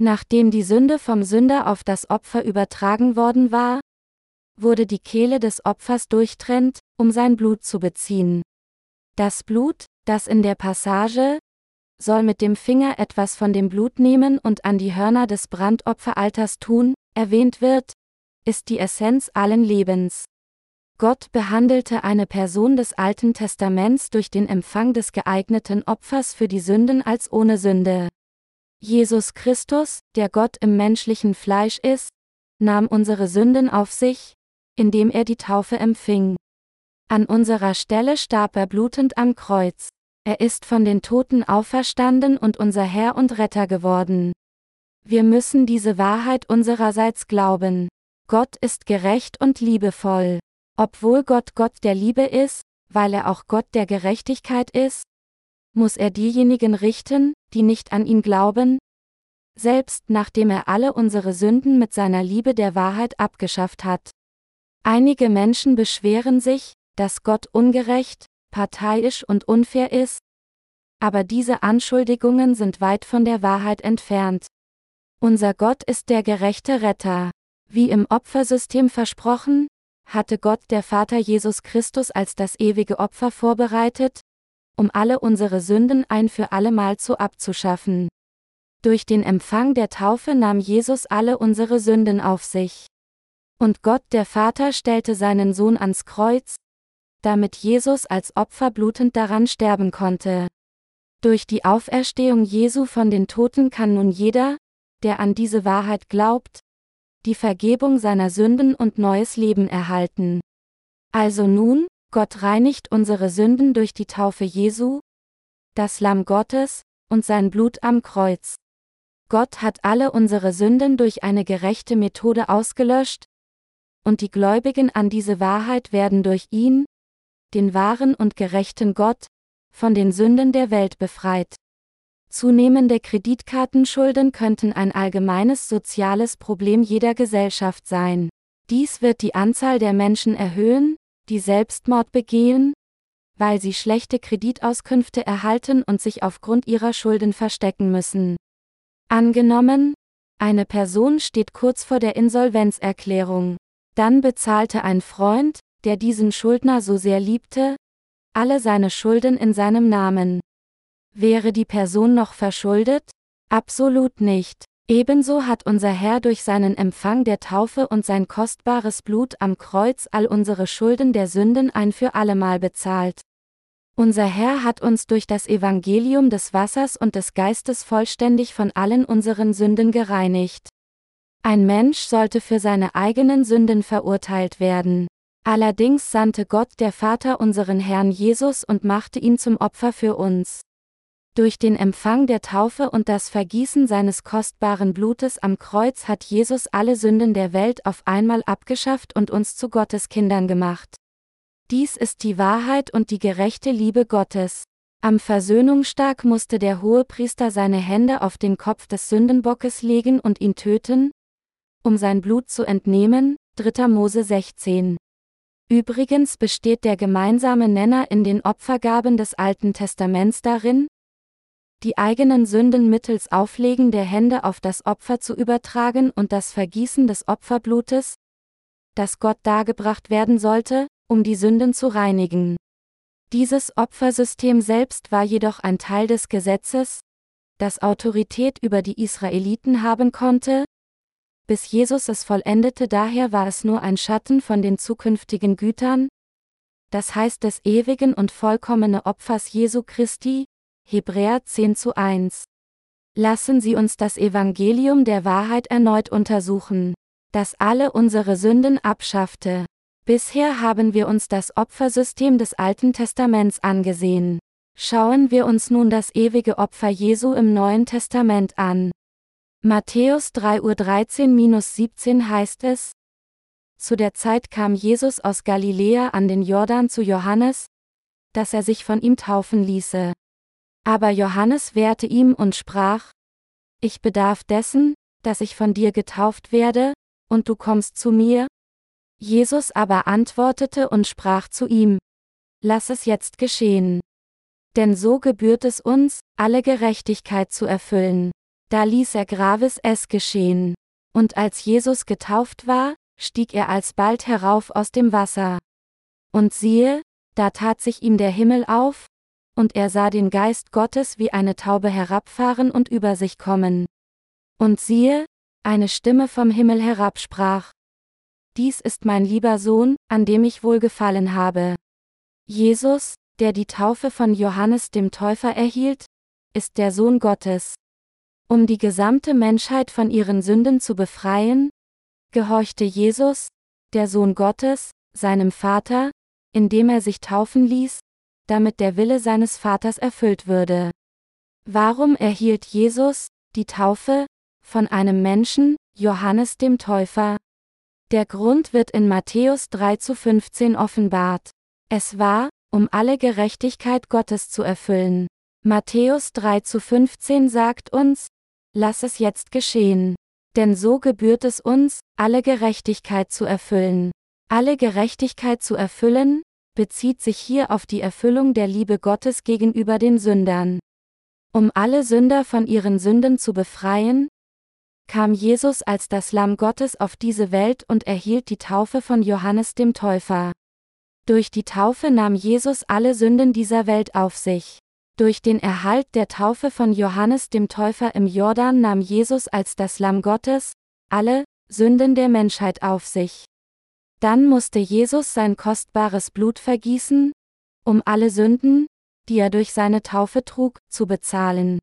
Nachdem die Sünde vom Sünder auf das Opfer übertragen worden war, wurde die Kehle des Opfers durchtrennt, um sein Blut zu beziehen. Das Blut, das in der Passage, soll mit dem Finger etwas von dem Blut nehmen und an die Hörner des Brandopferaltars tun, erwähnt wird, ist die Essenz allen Lebens. Gott behandelte eine Person des Alten Testaments durch den Empfang des geeigneten Opfers für die Sünden als ohne Sünde. Jesus Christus, der Gott im menschlichen Fleisch ist, nahm unsere Sünden auf sich, indem er die Taufe empfing. An unserer Stelle starb er blutend am Kreuz. Er ist von den Toten auferstanden und unser Herr und Retter geworden. Wir müssen diese Wahrheit unsererseits glauben. Gott ist gerecht und liebevoll. Obwohl Gott Gott der Liebe ist, weil er auch Gott der Gerechtigkeit ist, muss er diejenigen richten, die nicht an ihn glauben? Selbst nachdem er alle unsere Sünden mit seiner Liebe der Wahrheit abgeschafft hat. Einige Menschen beschweren sich, dass Gott ungerecht, parteiisch und unfair ist, aber diese Anschuldigungen sind weit von der Wahrheit entfernt. Unser Gott ist der gerechte Retter. Wie im Opfersystem versprochen, hatte Gott der Vater Jesus Christus als das ewige Opfer vorbereitet, um alle unsere Sünden ein für allemal zu abzuschaffen. Durch den Empfang der Taufe nahm Jesus alle unsere Sünden auf sich. Und Gott der Vater stellte seinen Sohn ans Kreuz, damit Jesus als Opfer blutend daran sterben konnte. Durch die Auferstehung Jesu von den Toten kann nun jeder, der an diese Wahrheit glaubt, die Vergebung seiner Sünden und neues Leben erhalten. Also nun, Gott reinigt unsere Sünden durch die Taufe Jesu, das Lamm Gottes, und sein Blut am Kreuz. Gott hat alle unsere Sünden durch eine gerechte Methode ausgelöscht, und die Gläubigen an diese Wahrheit werden durch ihn, den wahren und gerechten Gott, von den Sünden der Welt befreit. Zunehmende Kreditkartenschulden könnten ein allgemeines soziales Problem jeder Gesellschaft sein. Dies wird die Anzahl der Menschen erhöhen, die Selbstmord begehen, weil sie schlechte Kreditauskünfte erhalten und sich aufgrund ihrer Schulden verstecken müssen. Angenommen, eine Person steht kurz vor der Insolvenzerklärung. Dann bezahlte ein Freund, der diesen Schuldner so sehr liebte, alle seine Schulden in seinem Namen. Wäre die Person noch verschuldet? Absolut nicht. Ebenso hat unser Herr durch seinen Empfang der Taufe und sein kostbares Blut am Kreuz all unsere Schulden der Sünden ein für allemal bezahlt. Unser Herr hat uns durch das Evangelium des Wassers und des Geistes vollständig von allen unseren Sünden gereinigt. Ein Mensch sollte für seine eigenen Sünden verurteilt werden. Allerdings sandte Gott der Vater unseren Herrn Jesus und machte ihn zum Opfer für uns. Durch den Empfang der Taufe und das Vergießen seines kostbaren Blutes am Kreuz hat Jesus alle Sünden der Welt auf einmal abgeschafft und uns zu Gottes Kindern gemacht. Dies ist die Wahrheit und die gerechte Liebe Gottes. Am Versöhnungstag musste der Hohepriester seine Hände auf den Kopf des Sündenbockes legen und ihn töten, um sein Blut zu entnehmen, 3. Mose 16. Übrigens besteht der gemeinsame Nenner in den Opfergaben des Alten Testaments darin, die eigenen Sünden mittels Auflegen der Hände auf das Opfer zu übertragen und das Vergießen des Opferblutes, das Gott dargebracht werden sollte, um die Sünden zu reinigen. Dieses Opfersystem selbst war jedoch ein Teil des Gesetzes, das Autorität über die Israeliten haben konnte, bis Jesus es vollendete daher war es nur ein Schatten von den zukünftigen Gütern, das heißt des ewigen und vollkommene Opfers Jesu Christi, Hebräer 10 zu 1. Lassen Sie uns das Evangelium der Wahrheit erneut untersuchen, das alle unsere Sünden abschaffte. Bisher haben wir uns das Opfersystem des Alten Testaments angesehen. Schauen wir uns nun das ewige Opfer Jesu im Neuen Testament an. Matthäus 3.13-17 heißt es, Zu der Zeit kam Jesus aus Galiläa an den Jordan zu Johannes, dass er sich von ihm taufen ließe. Aber Johannes wehrte ihm und sprach, Ich bedarf dessen, dass ich von dir getauft werde, und du kommst zu mir? Jesus aber antwortete und sprach zu ihm, Lass es jetzt geschehen. Denn so gebührt es uns, alle Gerechtigkeit zu erfüllen. Da ließ er Graves es geschehen. Und als Jesus getauft war, stieg er alsbald herauf aus dem Wasser. Und siehe, da tat sich ihm der Himmel auf, und er sah den Geist Gottes wie eine Taube herabfahren und über sich kommen. Und siehe, eine Stimme vom Himmel herab sprach. Dies ist mein lieber Sohn, an dem ich wohlgefallen habe. Jesus, der die Taufe von Johannes dem Täufer erhielt, ist der Sohn Gottes. Um die gesamte Menschheit von ihren Sünden zu befreien, gehorchte Jesus, der Sohn Gottes, seinem Vater, indem er sich taufen ließ, damit der Wille seines Vaters erfüllt würde. Warum erhielt Jesus, die Taufe, von einem Menschen, Johannes dem Täufer? Der Grund wird in Matthäus 3 zu 15 offenbart. Es war, um alle Gerechtigkeit Gottes zu erfüllen. Matthäus 3 zu 15 sagt uns, lass es jetzt geschehen. Denn so gebührt es uns, alle Gerechtigkeit zu erfüllen. Alle Gerechtigkeit zu erfüllen, bezieht sich hier auf die Erfüllung der Liebe Gottes gegenüber den Sündern. Um alle Sünder von ihren Sünden zu befreien, kam Jesus als das Lamm Gottes auf diese Welt und erhielt die Taufe von Johannes dem Täufer. Durch die Taufe nahm Jesus alle Sünden dieser Welt auf sich. Durch den Erhalt der Taufe von Johannes dem Täufer im Jordan nahm Jesus als das Lamm Gottes alle Sünden der Menschheit auf sich. Dann musste Jesus sein kostbares Blut vergießen, um alle Sünden, die er durch seine Taufe trug, zu bezahlen.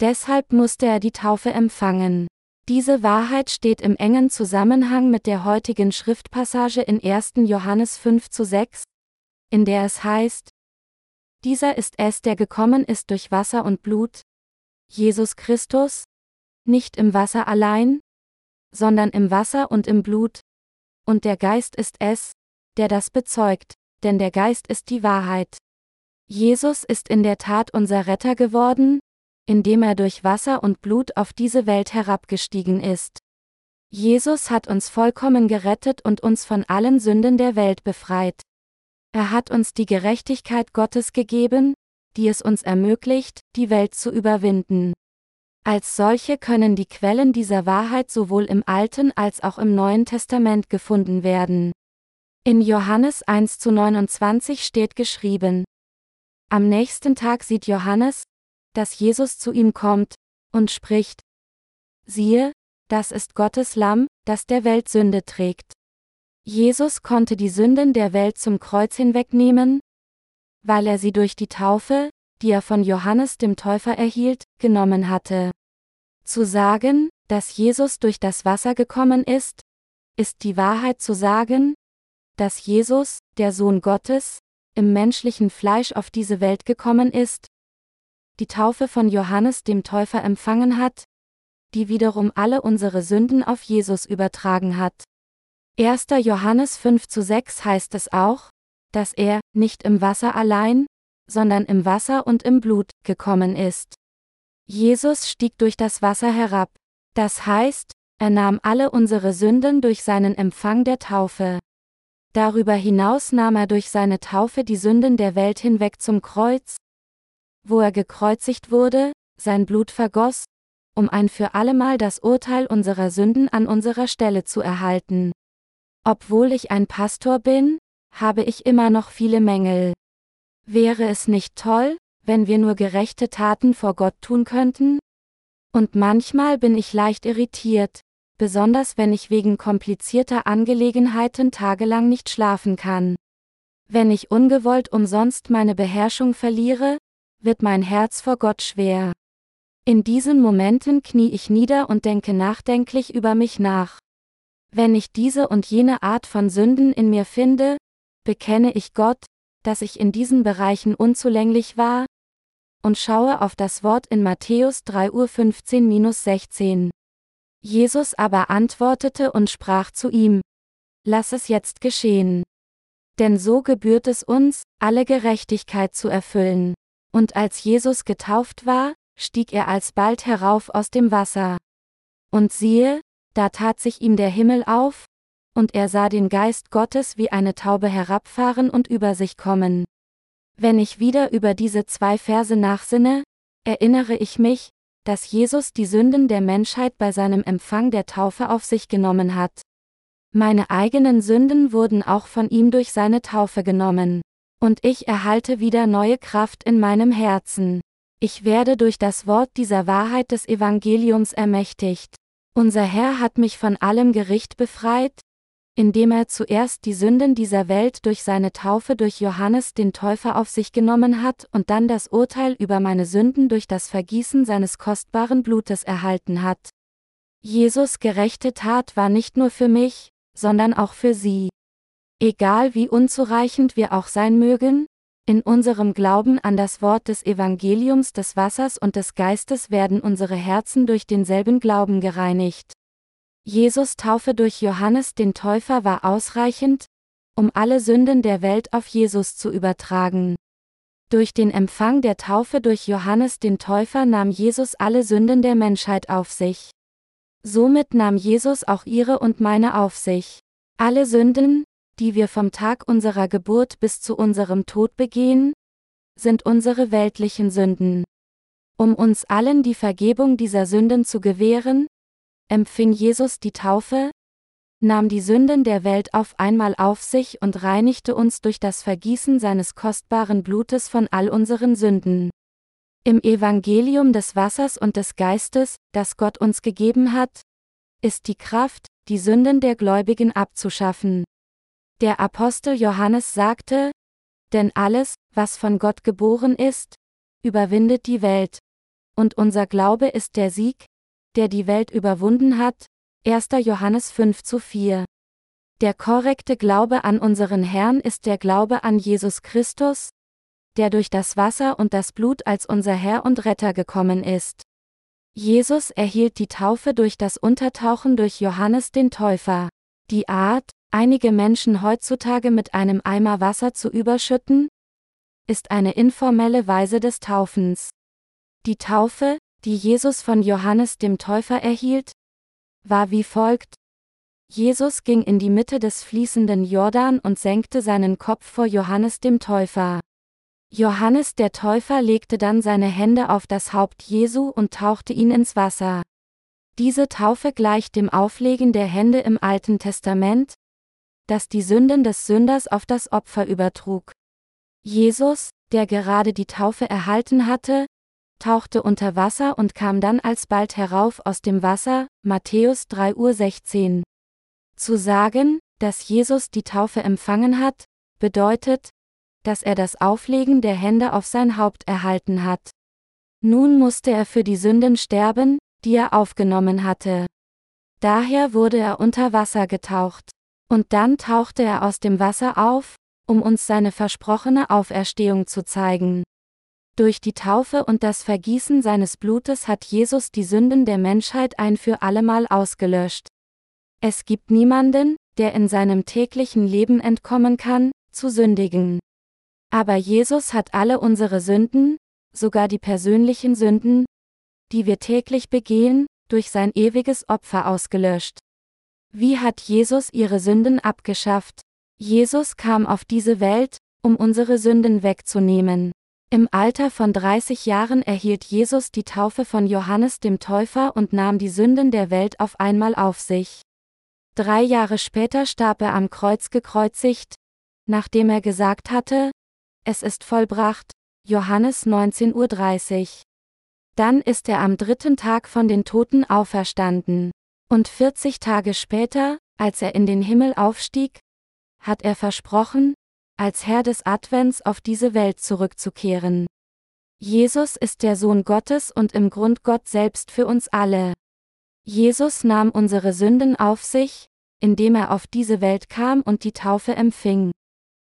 Deshalb musste er die Taufe empfangen. Diese Wahrheit steht im engen Zusammenhang mit der heutigen Schriftpassage in 1. Johannes 5 zu 6, in der es heißt, dieser ist es, der gekommen ist durch Wasser und Blut, Jesus Christus, nicht im Wasser allein, sondern im Wasser und im Blut, und der Geist ist es, der das bezeugt, denn der Geist ist die Wahrheit. Jesus ist in der Tat unser Retter geworden, indem er durch Wasser und Blut auf diese Welt herabgestiegen ist. Jesus hat uns vollkommen gerettet und uns von allen Sünden der Welt befreit. Er hat uns die Gerechtigkeit Gottes gegeben, die es uns ermöglicht, die Welt zu überwinden. Als solche können die Quellen dieser Wahrheit sowohl im Alten als auch im Neuen Testament gefunden werden. In Johannes 1 zu 29 steht geschrieben. Am nächsten Tag sieht Johannes, dass Jesus zu ihm kommt, und spricht, siehe, das ist Gottes Lamm, das der Welt Sünde trägt. Jesus konnte die Sünden der Welt zum Kreuz hinwegnehmen, weil er sie durch die Taufe, die er von Johannes dem Täufer erhielt, genommen hatte. Zu sagen, dass Jesus durch das Wasser gekommen ist, ist die Wahrheit zu sagen, dass Jesus, der Sohn Gottes, im menschlichen Fleisch auf diese Welt gekommen ist, die Taufe von Johannes dem Täufer empfangen hat, die wiederum alle unsere Sünden auf Jesus übertragen hat. 1. Johannes 5 zu 6 heißt es auch, dass er, nicht im Wasser allein, sondern im Wasser und im Blut, gekommen ist. Jesus stieg durch das Wasser herab. Das heißt, er nahm alle unsere Sünden durch seinen Empfang der Taufe. Darüber hinaus nahm er durch seine Taufe die Sünden der Welt hinweg zum Kreuz, wo er gekreuzigt wurde, sein Blut vergoss, um ein für allemal das Urteil unserer Sünden an unserer Stelle zu erhalten. Obwohl ich ein Pastor bin, habe ich immer noch viele Mängel. Wäre es nicht toll, wenn wir nur gerechte Taten vor Gott tun könnten? Und manchmal bin ich leicht irritiert, besonders wenn ich wegen komplizierter Angelegenheiten tagelang nicht schlafen kann. Wenn ich ungewollt umsonst meine Beherrschung verliere, wird mein Herz vor Gott schwer. In diesen Momenten knie ich nieder und denke nachdenklich über mich nach. Wenn ich diese und jene Art von Sünden in mir finde, bekenne ich Gott, dass ich in diesen Bereichen unzulänglich war, und schaue auf das Wort in Matthäus 3.15-16. Jesus aber antwortete und sprach zu ihm, Lass es jetzt geschehen. Denn so gebührt es uns, alle Gerechtigkeit zu erfüllen. Und als Jesus getauft war, stieg er alsbald herauf aus dem Wasser. Und siehe, da tat sich ihm der Himmel auf, und er sah den Geist Gottes wie eine Taube herabfahren und über sich kommen. Wenn ich wieder über diese zwei Verse nachsinne, erinnere ich mich, dass Jesus die Sünden der Menschheit bei seinem Empfang der Taufe auf sich genommen hat. Meine eigenen Sünden wurden auch von ihm durch seine Taufe genommen und ich erhalte wieder neue Kraft in meinem Herzen. Ich werde durch das Wort dieser Wahrheit des Evangeliums ermächtigt. Unser Herr hat mich von allem Gericht befreit, indem er zuerst die Sünden dieser Welt durch seine Taufe durch Johannes den Täufer auf sich genommen hat und dann das Urteil über meine Sünden durch das Vergießen seines kostbaren Blutes erhalten hat. Jesus gerechte Tat war nicht nur für mich, sondern auch für sie. Egal wie unzureichend wir auch sein mögen, in unserem Glauben an das Wort des Evangeliums des Wassers und des Geistes werden unsere Herzen durch denselben Glauben gereinigt. Jesus Taufe durch Johannes den Täufer war ausreichend, um alle Sünden der Welt auf Jesus zu übertragen. Durch den Empfang der Taufe durch Johannes den Täufer nahm Jesus alle Sünden der Menschheit auf sich. Somit nahm Jesus auch ihre und meine auf sich. Alle Sünden, die wir vom Tag unserer Geburt bis zu unserem Tod begehen, sind unsere weltlichen Sünden. Um uns allen die Vergebung dieser Sünden zu gewähren, empfing Jesus die Taufe, nahm die Sünden der Welt auf einmal auf sich und reinigte uns durch das Vergießen seines kostbaren Blutes von all unseren Sünden. Im Evangelium des Wassers und des Geistes, das Gott uns gegeben hat, ist die Kraft, die Sünden der Gläubigen abzuschaffen. Der Apostel Johannes sagte, denn alles, was von Gott geboren ist, überwindet die Welt. Und unser Glaube ist der Sieg, der die Welt überwunden hat. 1. Johannes 5 zu 4. Der korrekte Glaube an unseren Herrn ist der Glaube an Jesus Christus, der durch das Wasser und das Blut als unser Herr und Retter gekommen ist. Jesus erhielt die Taufe durch das Untertauchen durch Johannes den Täufer. Die Art, einige Menschen heutzutage mit einem Eimer Wasser zu überschütten, ist eine informelle Weise des Taufens. Die Taufe, die Jesus von Johannes dem Täufer erhielt, war wie folgt. Jesus ging in die Mitte des fließenden Jordan und senkte seinen Kopf vor Johannes dem Täufer. Johannes der Täufer legte dann seine Hände auf das Haupt Jesu und tauchte ihn ins Wasser. Diese Taufe gleicht dem Auflegen der Hände im Alten Testament, das die Sünden des Sünders auf das Opfer übertrug. Jesus, der gerade die Taufe erhalten hatte, tauchte unter Wasser und kam dann alsbald herauf aus dem Wasser, Matthäus 3.16 Uhr. Zu sagen, dass Jesus die Taufe empfangen hat, bedeutet, dass er das Auflegen der Hände auf sein Haupt erhalten hat. Nun musste er für die Sünden sterben, die er aufgenommen hatte. Daher wurde er unter Wasser getaucht. Und dann tauchte er aus dem Wasser auf, um uns seine versprochene Auferstehung zu zeigen. Durch die Taufe und das Vergießen seines Blutes hat Jesus die Sünden der Menschheit ein für allemal ausgelöscht. Es gibt niemanden, der in seinem täglichen Leben entkommen kann, zu sündigen. Aber Jesus hat alle unsere Sünden, sogar die persönlichen Sünden, die wir täglich begehen, durch sein ewiges Opfer ausgelöscht. Wie hat Jesus ihre Sünden abgeschafft? Jesus kam auf diese Welt, um unsere Sünden wegzunehmen. Im Alter von 30 Jahren erhielt Jesus die Taufe von Johannes dem Täufer und nahm die Sünden der Welt auf einmal auf sich. Drei Jahre später starb er am Kreuz gekreuzigt, nachdem er gesagt hatte, es ist vollbracht, Johannes 19.30 Uhr. Dann ist er am dritten Tag von den Toten auferstanden. Und 40 Tage später, als er in den Himmel aufstieg, hat er versprochen, als Herr des Advents auf diese Welt zurückzukehren. Jesus ist der Sohn Gottes und im Grund Gott selbst für uns alle. Jesus nahm unsere Sünden auf sich, indem er auf diese Welt kam und die Taufe empfing.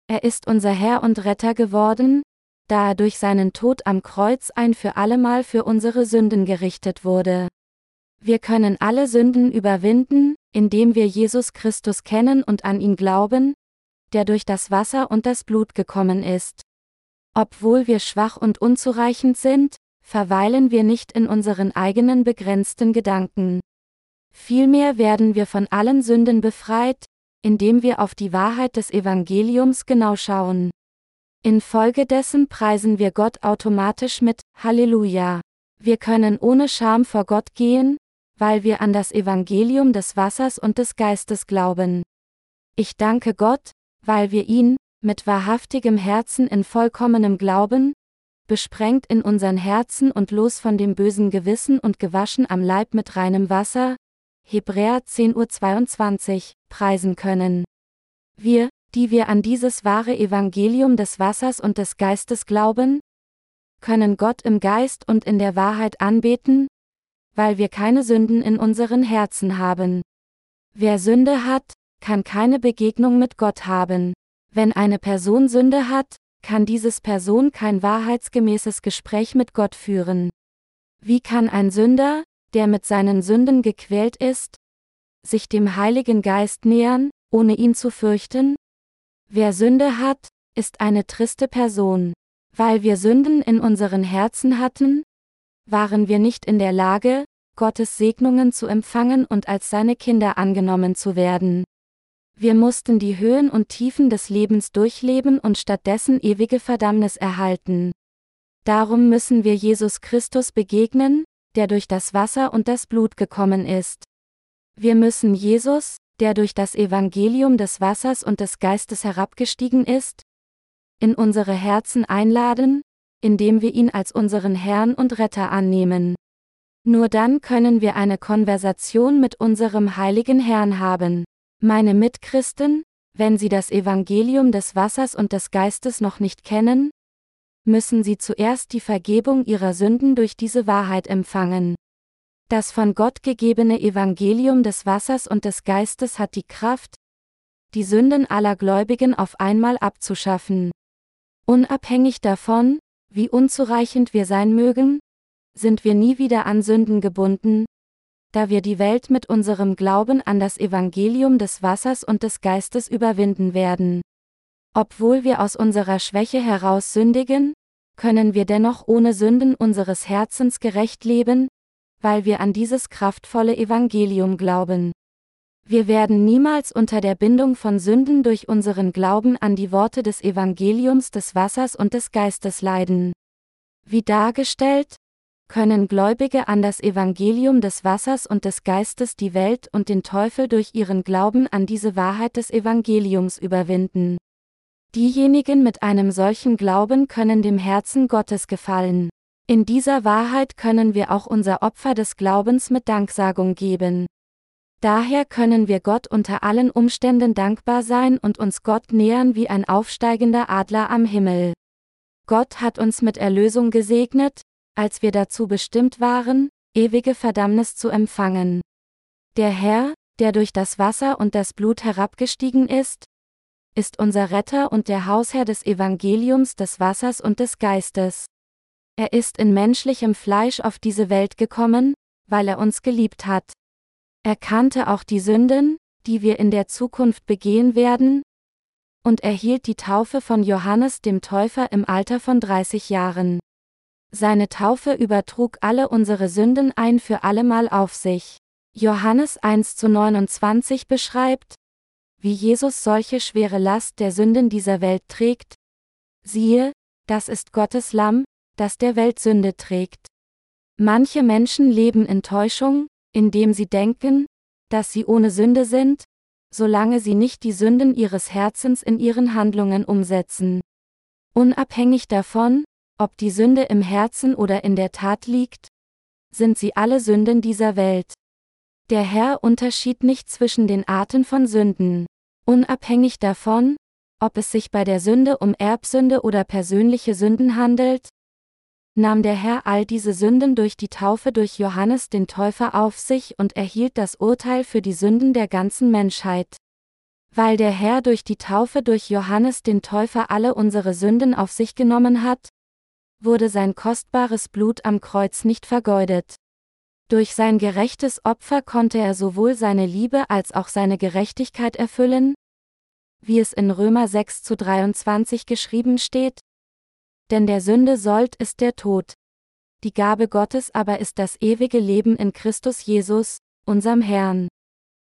Er ist unser Herr und Retter geworden, da er durch seinen Tod am Kreuz ein für allemal für unsere Sünden gerichtet wurde. Wir können alle Sünden überwinden, indem wir Jesus Christus kennen und an ihn glauben, der durch das Wasser und das Blut gekommen ist. Obwohl wir schwach und unzureichend sind, verweilen wir nicht in unseren eigenen begrenzten Gedanken. Vielmehr werden wir von allen Sünden befreit, indem wir auf die Wahrheit des Evangeliums genau schauen. Infolgedessen preisen wir Gott automatisch mit Halleluja. Wir können ohne Scham vor Gott gehen, weil wir an das Evangelium des Wassers und des Geistes glauben. Ich danke Gott, weil wir ihn, mit wahrhaftigem Herzen in vollkommenem Glauben, besprengt in unseren Herzen und los von dem bösen Gewissen und gewaschen am Leib mit reinem Wasser, Hebräer 10.22 Uhr, preisen können. Wir, die wir an dieses wahre Evangelium des Wassers und des Geistes glauben, können Gott im Geist und in der Wahrheit anbeten, weil wir keine Sünden in unseren Herzen haben. Wer Sünde hat, kann keine Begegnung mit Gott haben. Wenn eine Person Sünde hat, kann dieses Person kein wahrheitsgemäßes Gespräch mit Gott führen. Wie kann ein Sünder, der mit seinen Sünden gequält ist, sich dem Heiligen Geist nähern, ohne ihn zu fürchten? Wer Sünde hat, ist eine triste Person. Weil wir Sünden in unseren Herzen hatten, waren wir nicht in der Lage, Gottes Segnungen zu empfangen und als seine Kinder angenommen zu werden. Wir mussten die Höhen und Tiefen des Lebens durchleben und stattdessen ewige Verdammnis erhalten. Darum müssen wir Jesus Christus begegnen, der durch das Wasser und das Blut gekommen ist. Wir müssen Jesus, der durch das Evangelium des Wassers und des Geistes herabgestiegen ist, in unsere Herzen einladen, indem wir ihn als unseren Herrn und Retter annehmen. Nur dann können wir eine Konversation mit unserem heiligen Herrn haben. Meine Mitchristen, wenn sie das Evangelium des Wassers und des Geistes noch nicht kennen, müssen sie zuerst die Vergebung ihrer Sünden durch diese Wahrheit empfangen. Das von Gott gegebene Evangelium des Wassers und des Geistes hat die Kraft, die Sünden aller Gläubigen auf einmal abzuschaffen. Unabhängig davon, wie unzureichend wir sein mögen, sind wir nie wieder an Sünden gebunden, da wir die Welt mit unserem Glauben an das Evangelium des Wassers und des Geistes überwinden werden. Obwohl wir aus unserer Schwäche heraus sündigen, können wir dennoch ohne Sünden unseres Herzens gerecht leben, weil wir an dieses kraftvolle Evangelium glauben. Wir werden niemals unter der Bindung von Sünden durch unseren Glauben an die Worte des Evangeliums des Wassers und des Geistes leiden. Wie dargestellt, können Gläubige an das Evangelium des Wassers und des Geistes die Welt und den Teufel durch ihren Glauben an diese Wahrheit des Evangeliums überwinden. Diejenigen mit einem solchen Glauben können dem Herzen Gottes gefallen. In dieser Wahrheit können wir auch unser Opfer des Glaubens mit Danksagung geben. Daher können wir Gott unter allen Umständen dankbar sein und uns Gott nähern wie ein aufsteigender Adler am Himmel. Gott hat uns mit Erlösung gesegnet, als wir dazu bestimmt waren, ewige Verdammnis zu empfangen. Der Herr, der durch das Wasser und das Blut herabgestiegen ist, ist unser Retter und der Hausherr des Evangeliums des Wassers und des Geistes. Er ist in menschlichem Fleisch auf diese Welt gekommen, weil er uns geliebt hat. Er kannte auch die Sünden, die wir in der Zukunft begehen werden, und erhielt die Taufe von Johannes dem Täufer im Alter von 30 Jahren. Seine Taufe übertrug alle unsere Sünden ein für allemal auf sich. Johannes 1 zu 29 beschreibt, wie Jesus solche schwere Last der Sünden dieser Welt trägt. Siehe, das ist Gottes Lamm, das der Welt Sünde trägt. Manche Menschen leben in Täuschung, indem sie denken, dass sie ohne Sünde sind, solange sie nicht die Sünden ihres Herzens in ihren Handlungen umsetzen. Unabhängig davon, ob die Sünde im Herzen oder in der Tat liegt, sind sie alle Sünden dieser Welt. Der Herr unterschied nicht zwischen den Arten von Sünden. Unabhängig davon, ob es sich bei der Sünde um Erbsünde oder persönliche Sünden handelt, nahm der Herr all diese Sünden durch die Taufe durch Johannes den Täufer auf sich und erhielt das Urteil für die Sünden der ganzen Menschheit. Weil der Herr durch die Taufe durch Johannes den Täufer alle unsere Sünden auf sich genommen hat, wurde sein kostbares Blut am Kreuz nicht vergeudet. Durch sein gerechtes Opfer konnte er sowohl seine Liebe als auch seine Gerechtigkeit erfüllen, wie es in Römer 6 zu 23 geschrieben steht. Denn der Sünde sollt ist der Tod. Die Gabe Gottes aber ist das ewige Leben in Christus Jesus, unserem Herrn.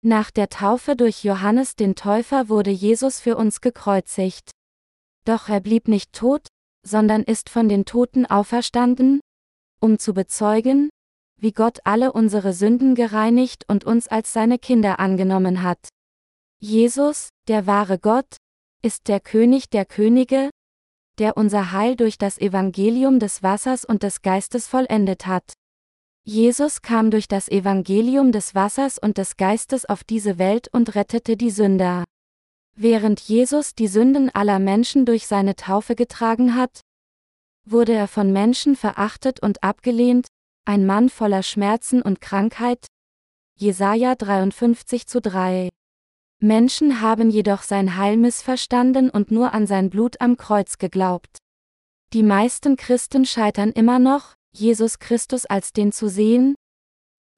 Nach der Taufe durch Johannes den Täufer wurde Jesus für uns gekreuzigt. Doch er blieb nicht tot, sondern ist von den Toten auferstanden, um zu bezeugen, wie Gott alle unsere Sünden gereinigt und uns als seine Kinder angenommen hat. Jesus, der wahre Gott, ist der König der Könige, der unser Heil durch das Evangelium des Wassers und des Geistes vollendet hat. Jesus kam durch das Evangelium des Wassers und des Geistes auf diese Welt und rettete die Sünder. Während Jesus die Sünden aller Menschen durch seine Taufe getragen hat, wurde er von Menschen verachtet und abgelehnt, ein Mann voller Schmerzen und Krankheit. Jesaja 53 zu 3. Menschen haben jedoch sein Heil missverstanden und nur an sein Blut am Kreuz geglaubt. Die meisten Christen scheitern immer noch, Jesus Christus als den zu sehen,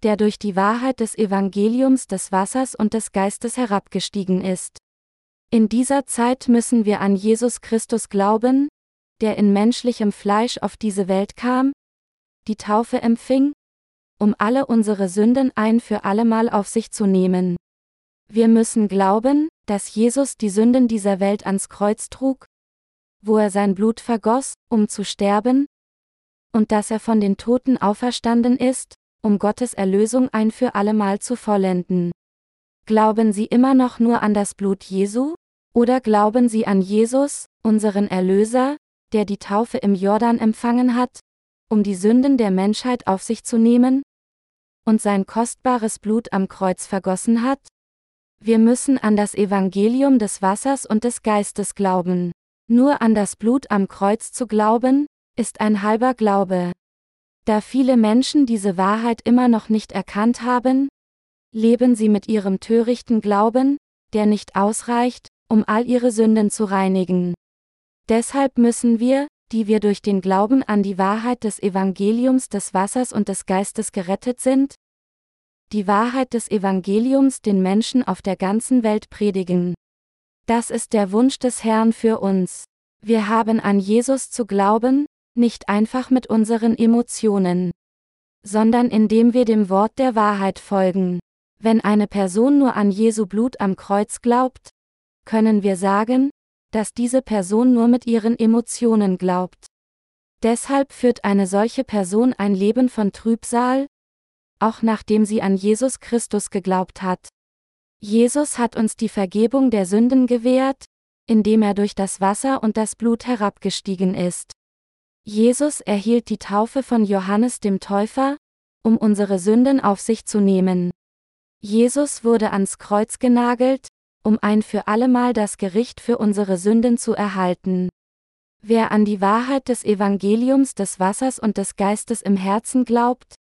der durch die Wahrheit des Evangeliums des Wassers und des Geistes herabgestiegen ist. In dieser Zeit müssen wir an Jesus Christus glauben, der in menschlichem Fleisch auf diese Welt kam, die Taufe empfing, um alle unsere Sünden ein für allemal auf sich zu nehmen. Wir müssen glauben, dass Jesus die Sünden dieser Welt ans Kreuz trug, wo er sein Blut vergoss, um zu sterben, und dass er von den Toten auferstanden ist, um Gottes Erlösung ein für allemal zu vollenden. Glauben Sie immer noch nur an das Blut Jesu? Oder glauben Sie an Jesus, unseren Erlöser, der die Taufe im Jordan empfangen hat, um die Sünden der Menschheit auf sich zu nehmen? Und sein kostbares Blut am Kreuz vergossen hat? Wir müssen an das Evangelium des Wassers und des Geistes glauben. Nur an das Blut am Kreuz zu glauben, ist ein halber Glaube. Da viele Menschen diese Wahrheit immer noch nicht erkannt haben, leben sie mit ihrem törichten Glauben, der nicht ausreicht, um all ihre Sünden zu reinigen. Deshalb müssen wir, die wir durch den Glauben an die Wahrheit des Evangeliums des Wassers und des Geistes gerettet sind, die Wahrheit des Evangeliums den Menschen auf der ganzen Welt predigen. Das ist der Wunsch des Herrn für uns. Wir haben an Jesus zu glauben, nicht einfach mit unseren Emotionen, sondern indem wir dem Wort der Wahrheit folgen. Wenn eine Person nur an Jesu Blut am Kreuz glaubt, können wir sagen, dass diese Person nur mit ihren Emotionen glaubt. Deshalb führt eine solche Person ein Leben von Trübsal, auch nachdem sie an Jesus Christus geglaubt hat. Jesus hat uns die Vergebung der Sünden gewährt, indem er durch das Wasser und das Blut herabgestiegen ist. Jesus erhielt die Taufe von Johannes dem Täufer, um unsere Sünden auf sich zu nehmen. Jesus wurde ans Kreuz genagelt, um ein für allemal das Gericht für unsere Sünden zu erhalten. Wer an die Wahrheit des Evangeliums des Wassers und des Geistes im Herzen glaubt,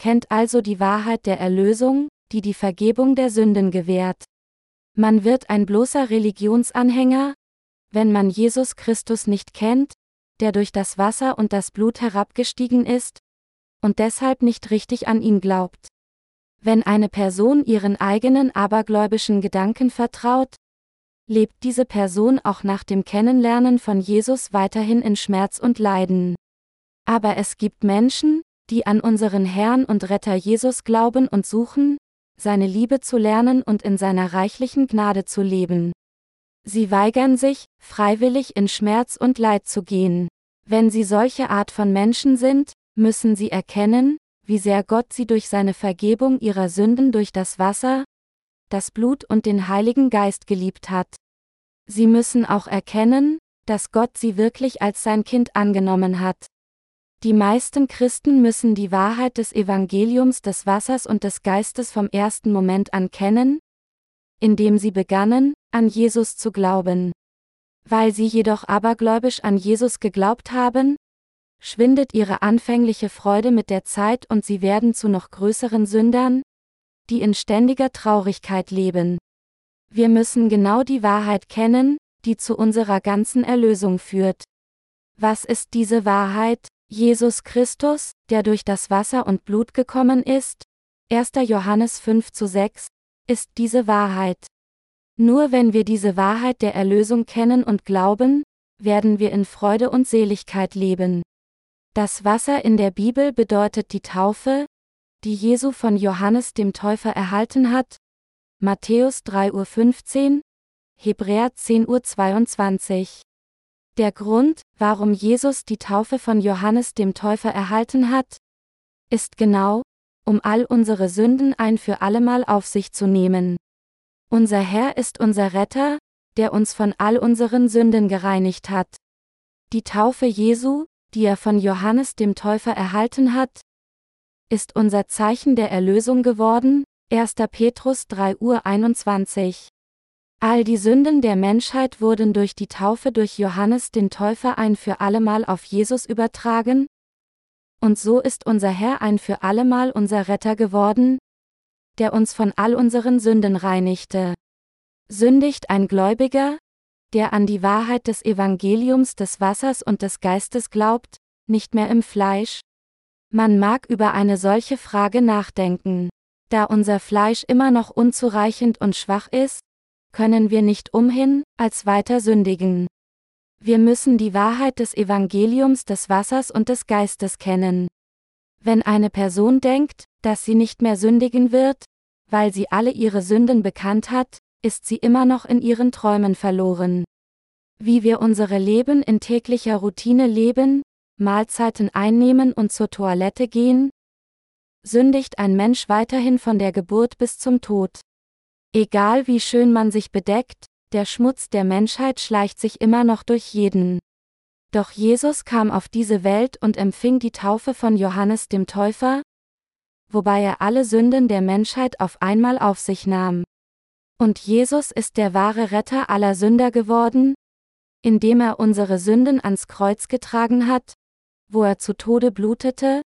kennt also die Wahrheit der Erlösung, die die Vergebung der Sünden gewährt. Man wird ein bloßer Religionsanhänger, wenn man Jesus Christus nicht kennt, der durch das Wasser und das Blut herabgestiegen ist, und deshalb nicht richtig an ihn glaubt. Wenn eine Person ihren eigenen abergläubischen Gedanken vertraut, lebt diese Person auch nach dem Kennenlernen von Jesus weiterhin in Schmerz und Leiden. Aber es gibt Menschen, die an unseren Herrn und Retter Jesus glauben und suchen, seine Liebe zu lernen und in seiner reichlichen Gnade zu leben. Sie weigern sich, freiwillig in Schmerz und Leid zu gehen. Wenn sie solche Art von Menschen sind, müssen sie erkennen, wie sehr Gott sie durch seine Vergebung ihrer Sünden durch das Wasser, das Blut und den Heiligen Geist geliebt hat. Sie müssen auch erkennen, dass Gott sie wirklich als sein Kind angenommen hat. Die meisten Christen müssen die Wahrheit des Evangeliums des Wassers und des Geistes vom ersten Moment an kennen, indem sie begannen, an Jesus zu glauben. Weil sie jedoch abergläubisch an Jesus geglaubt haben, schwindet ihre anfängliche Freude mit der Zeit und sie werden zu noch größeren Sündern, die in ständiger Traurigkeit leben. Wir müssen genau die Wahrheit kennen, die zu unserer ganzen Erlösung führt. Was ist diese Wahrheit? Jesus Christus, der durch das Wasser und Blut gekommen ist, 1. Johannes 5 zu 6, ist diese Wahrheit. Nur wenn wir diese Wahrheit der Erlösung kennen und glauben, werden wir in Freude und Seligkeit leben. Das Wasser in der Bibel bedeutet die Taufe, die Jesu von Johannes dem Täufer erhalten hat. Matthäus 3.15 Uhr, Hebräer 10.22 Uhr. Der Grund, warum Jesus die Taufe von Johannes dem Täufer erhalten hat, ist genau, um all unsere Sünden ein für allemal auf sich zu nehmen. Unser Herr ist unser Retter, der uns von all unseren Sünden gereinigt hat. Die Taufe Jesu, die er von Johannes dem Täufer erhalten hat, ist unser Zeichen der Erlösung geworden, 1. Petrus 3 Uhr 21. All die Sünden der Menschheit wurden durch die Taufe durch Johannes den Täufer ein für allemal auf Jesus übertragen, und so ist unser Herr ein für allemal unser Retter geworden, der uns von all unseren Sünden reinigte. Sündigt ein Gläubiger, der an die Wahrheit des Evangeliums des Wassers und des Geistes glaubt, nicht mehr im Fleisch? Man mag über eine solche Frage nachdenken. Da unser Fleisch immer noch unzureichend und schwach ist, können wir nicht umhin, als weiter sündigen. Wir müssen die Wahrheit des Evangeliums des Wassers und des Geistes kennen. Wenn eine Person denkt, dass sie nicht mehr sündigen wird, weil sie alle ihre Sünden bekannt hat, ist sie immer noch in ihren Träumen verloren. Wie wir unsere Leben in täglicher Routine leben, Mahlzeiten einnehmen und zur Toilette gehen, sündigt ein Mensch weiterhin von der Geburt bis zum Tod. Egal wie schön man sich bedeckt, der Schmutz der Menschheit schleicht sich immer noch durch jeden. Doch Jesus kam auf diese Welt und empfing die Taufe von Johannes dem Täufer, wobei er alle Sünden der Menschheit auf einmal auf sich nahm. Und Jesus ist der wahre Retter aller Sünder geworden, indem er unsere Sünden ans Kreuz getragen hat, wo er zu Tode blutete,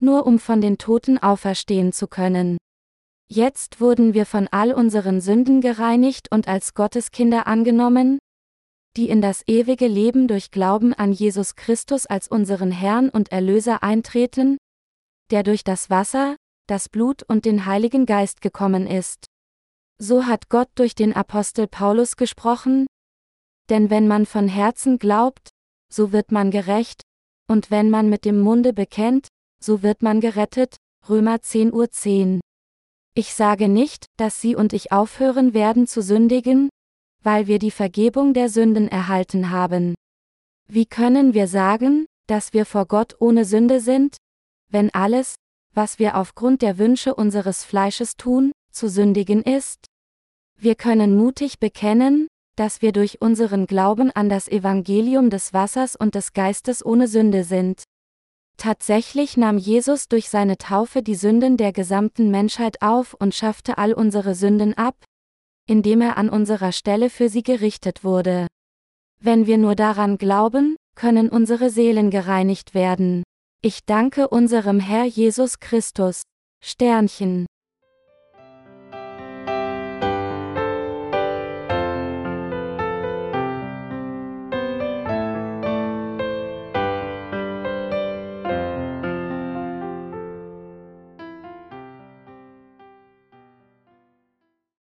nur um von den Toten auferstehen zu können. Jetzt wurden wir von all unseren Sünden gereinigt und als Gotteskinder angenommen, die in das ewige Leben durch Glauben an Jesus Christus als unseren Herrn und Erlöser eintreten, der durch das Wasser, das Blut und den Heiligen Geist gekommen ist. So hat Gott durch den Apostel Paulus gesprochen, denn wenn man von Herzen glaubt, so wird man gerecht, und wenn man mit dem Munde bekennt, so wird man gerettet. Römer 10 Uhr 10. Ich sage nicht, dass Sie und ich aufhören werden zu sündigen, weil wir die Vergebung der Sünden erhalten haben. Wie können wir sagen, dass wir vor Gott ohne Sünde sind, wenn alles, was wir aufgrund der Wünsche unseres Fleisches tun, zu sündigen ist? Wir können mutig bekennen, dass wir durch unseren Glauben an das Evangelium des Wassers und des Geistes ohne Sünde sind. Tatsächlich nahm Jesus durch seine Taufe die Sünden der gesamten Menschheit auf und schaffte all unsere Sünden ab, indem er an unserer Stelle für sie gerichtet wurde. Wenn wir nur daran glauben, können unsere Seelen gereinigt werden. Ich danke unserem Herr Jesus Christus. Sternchen.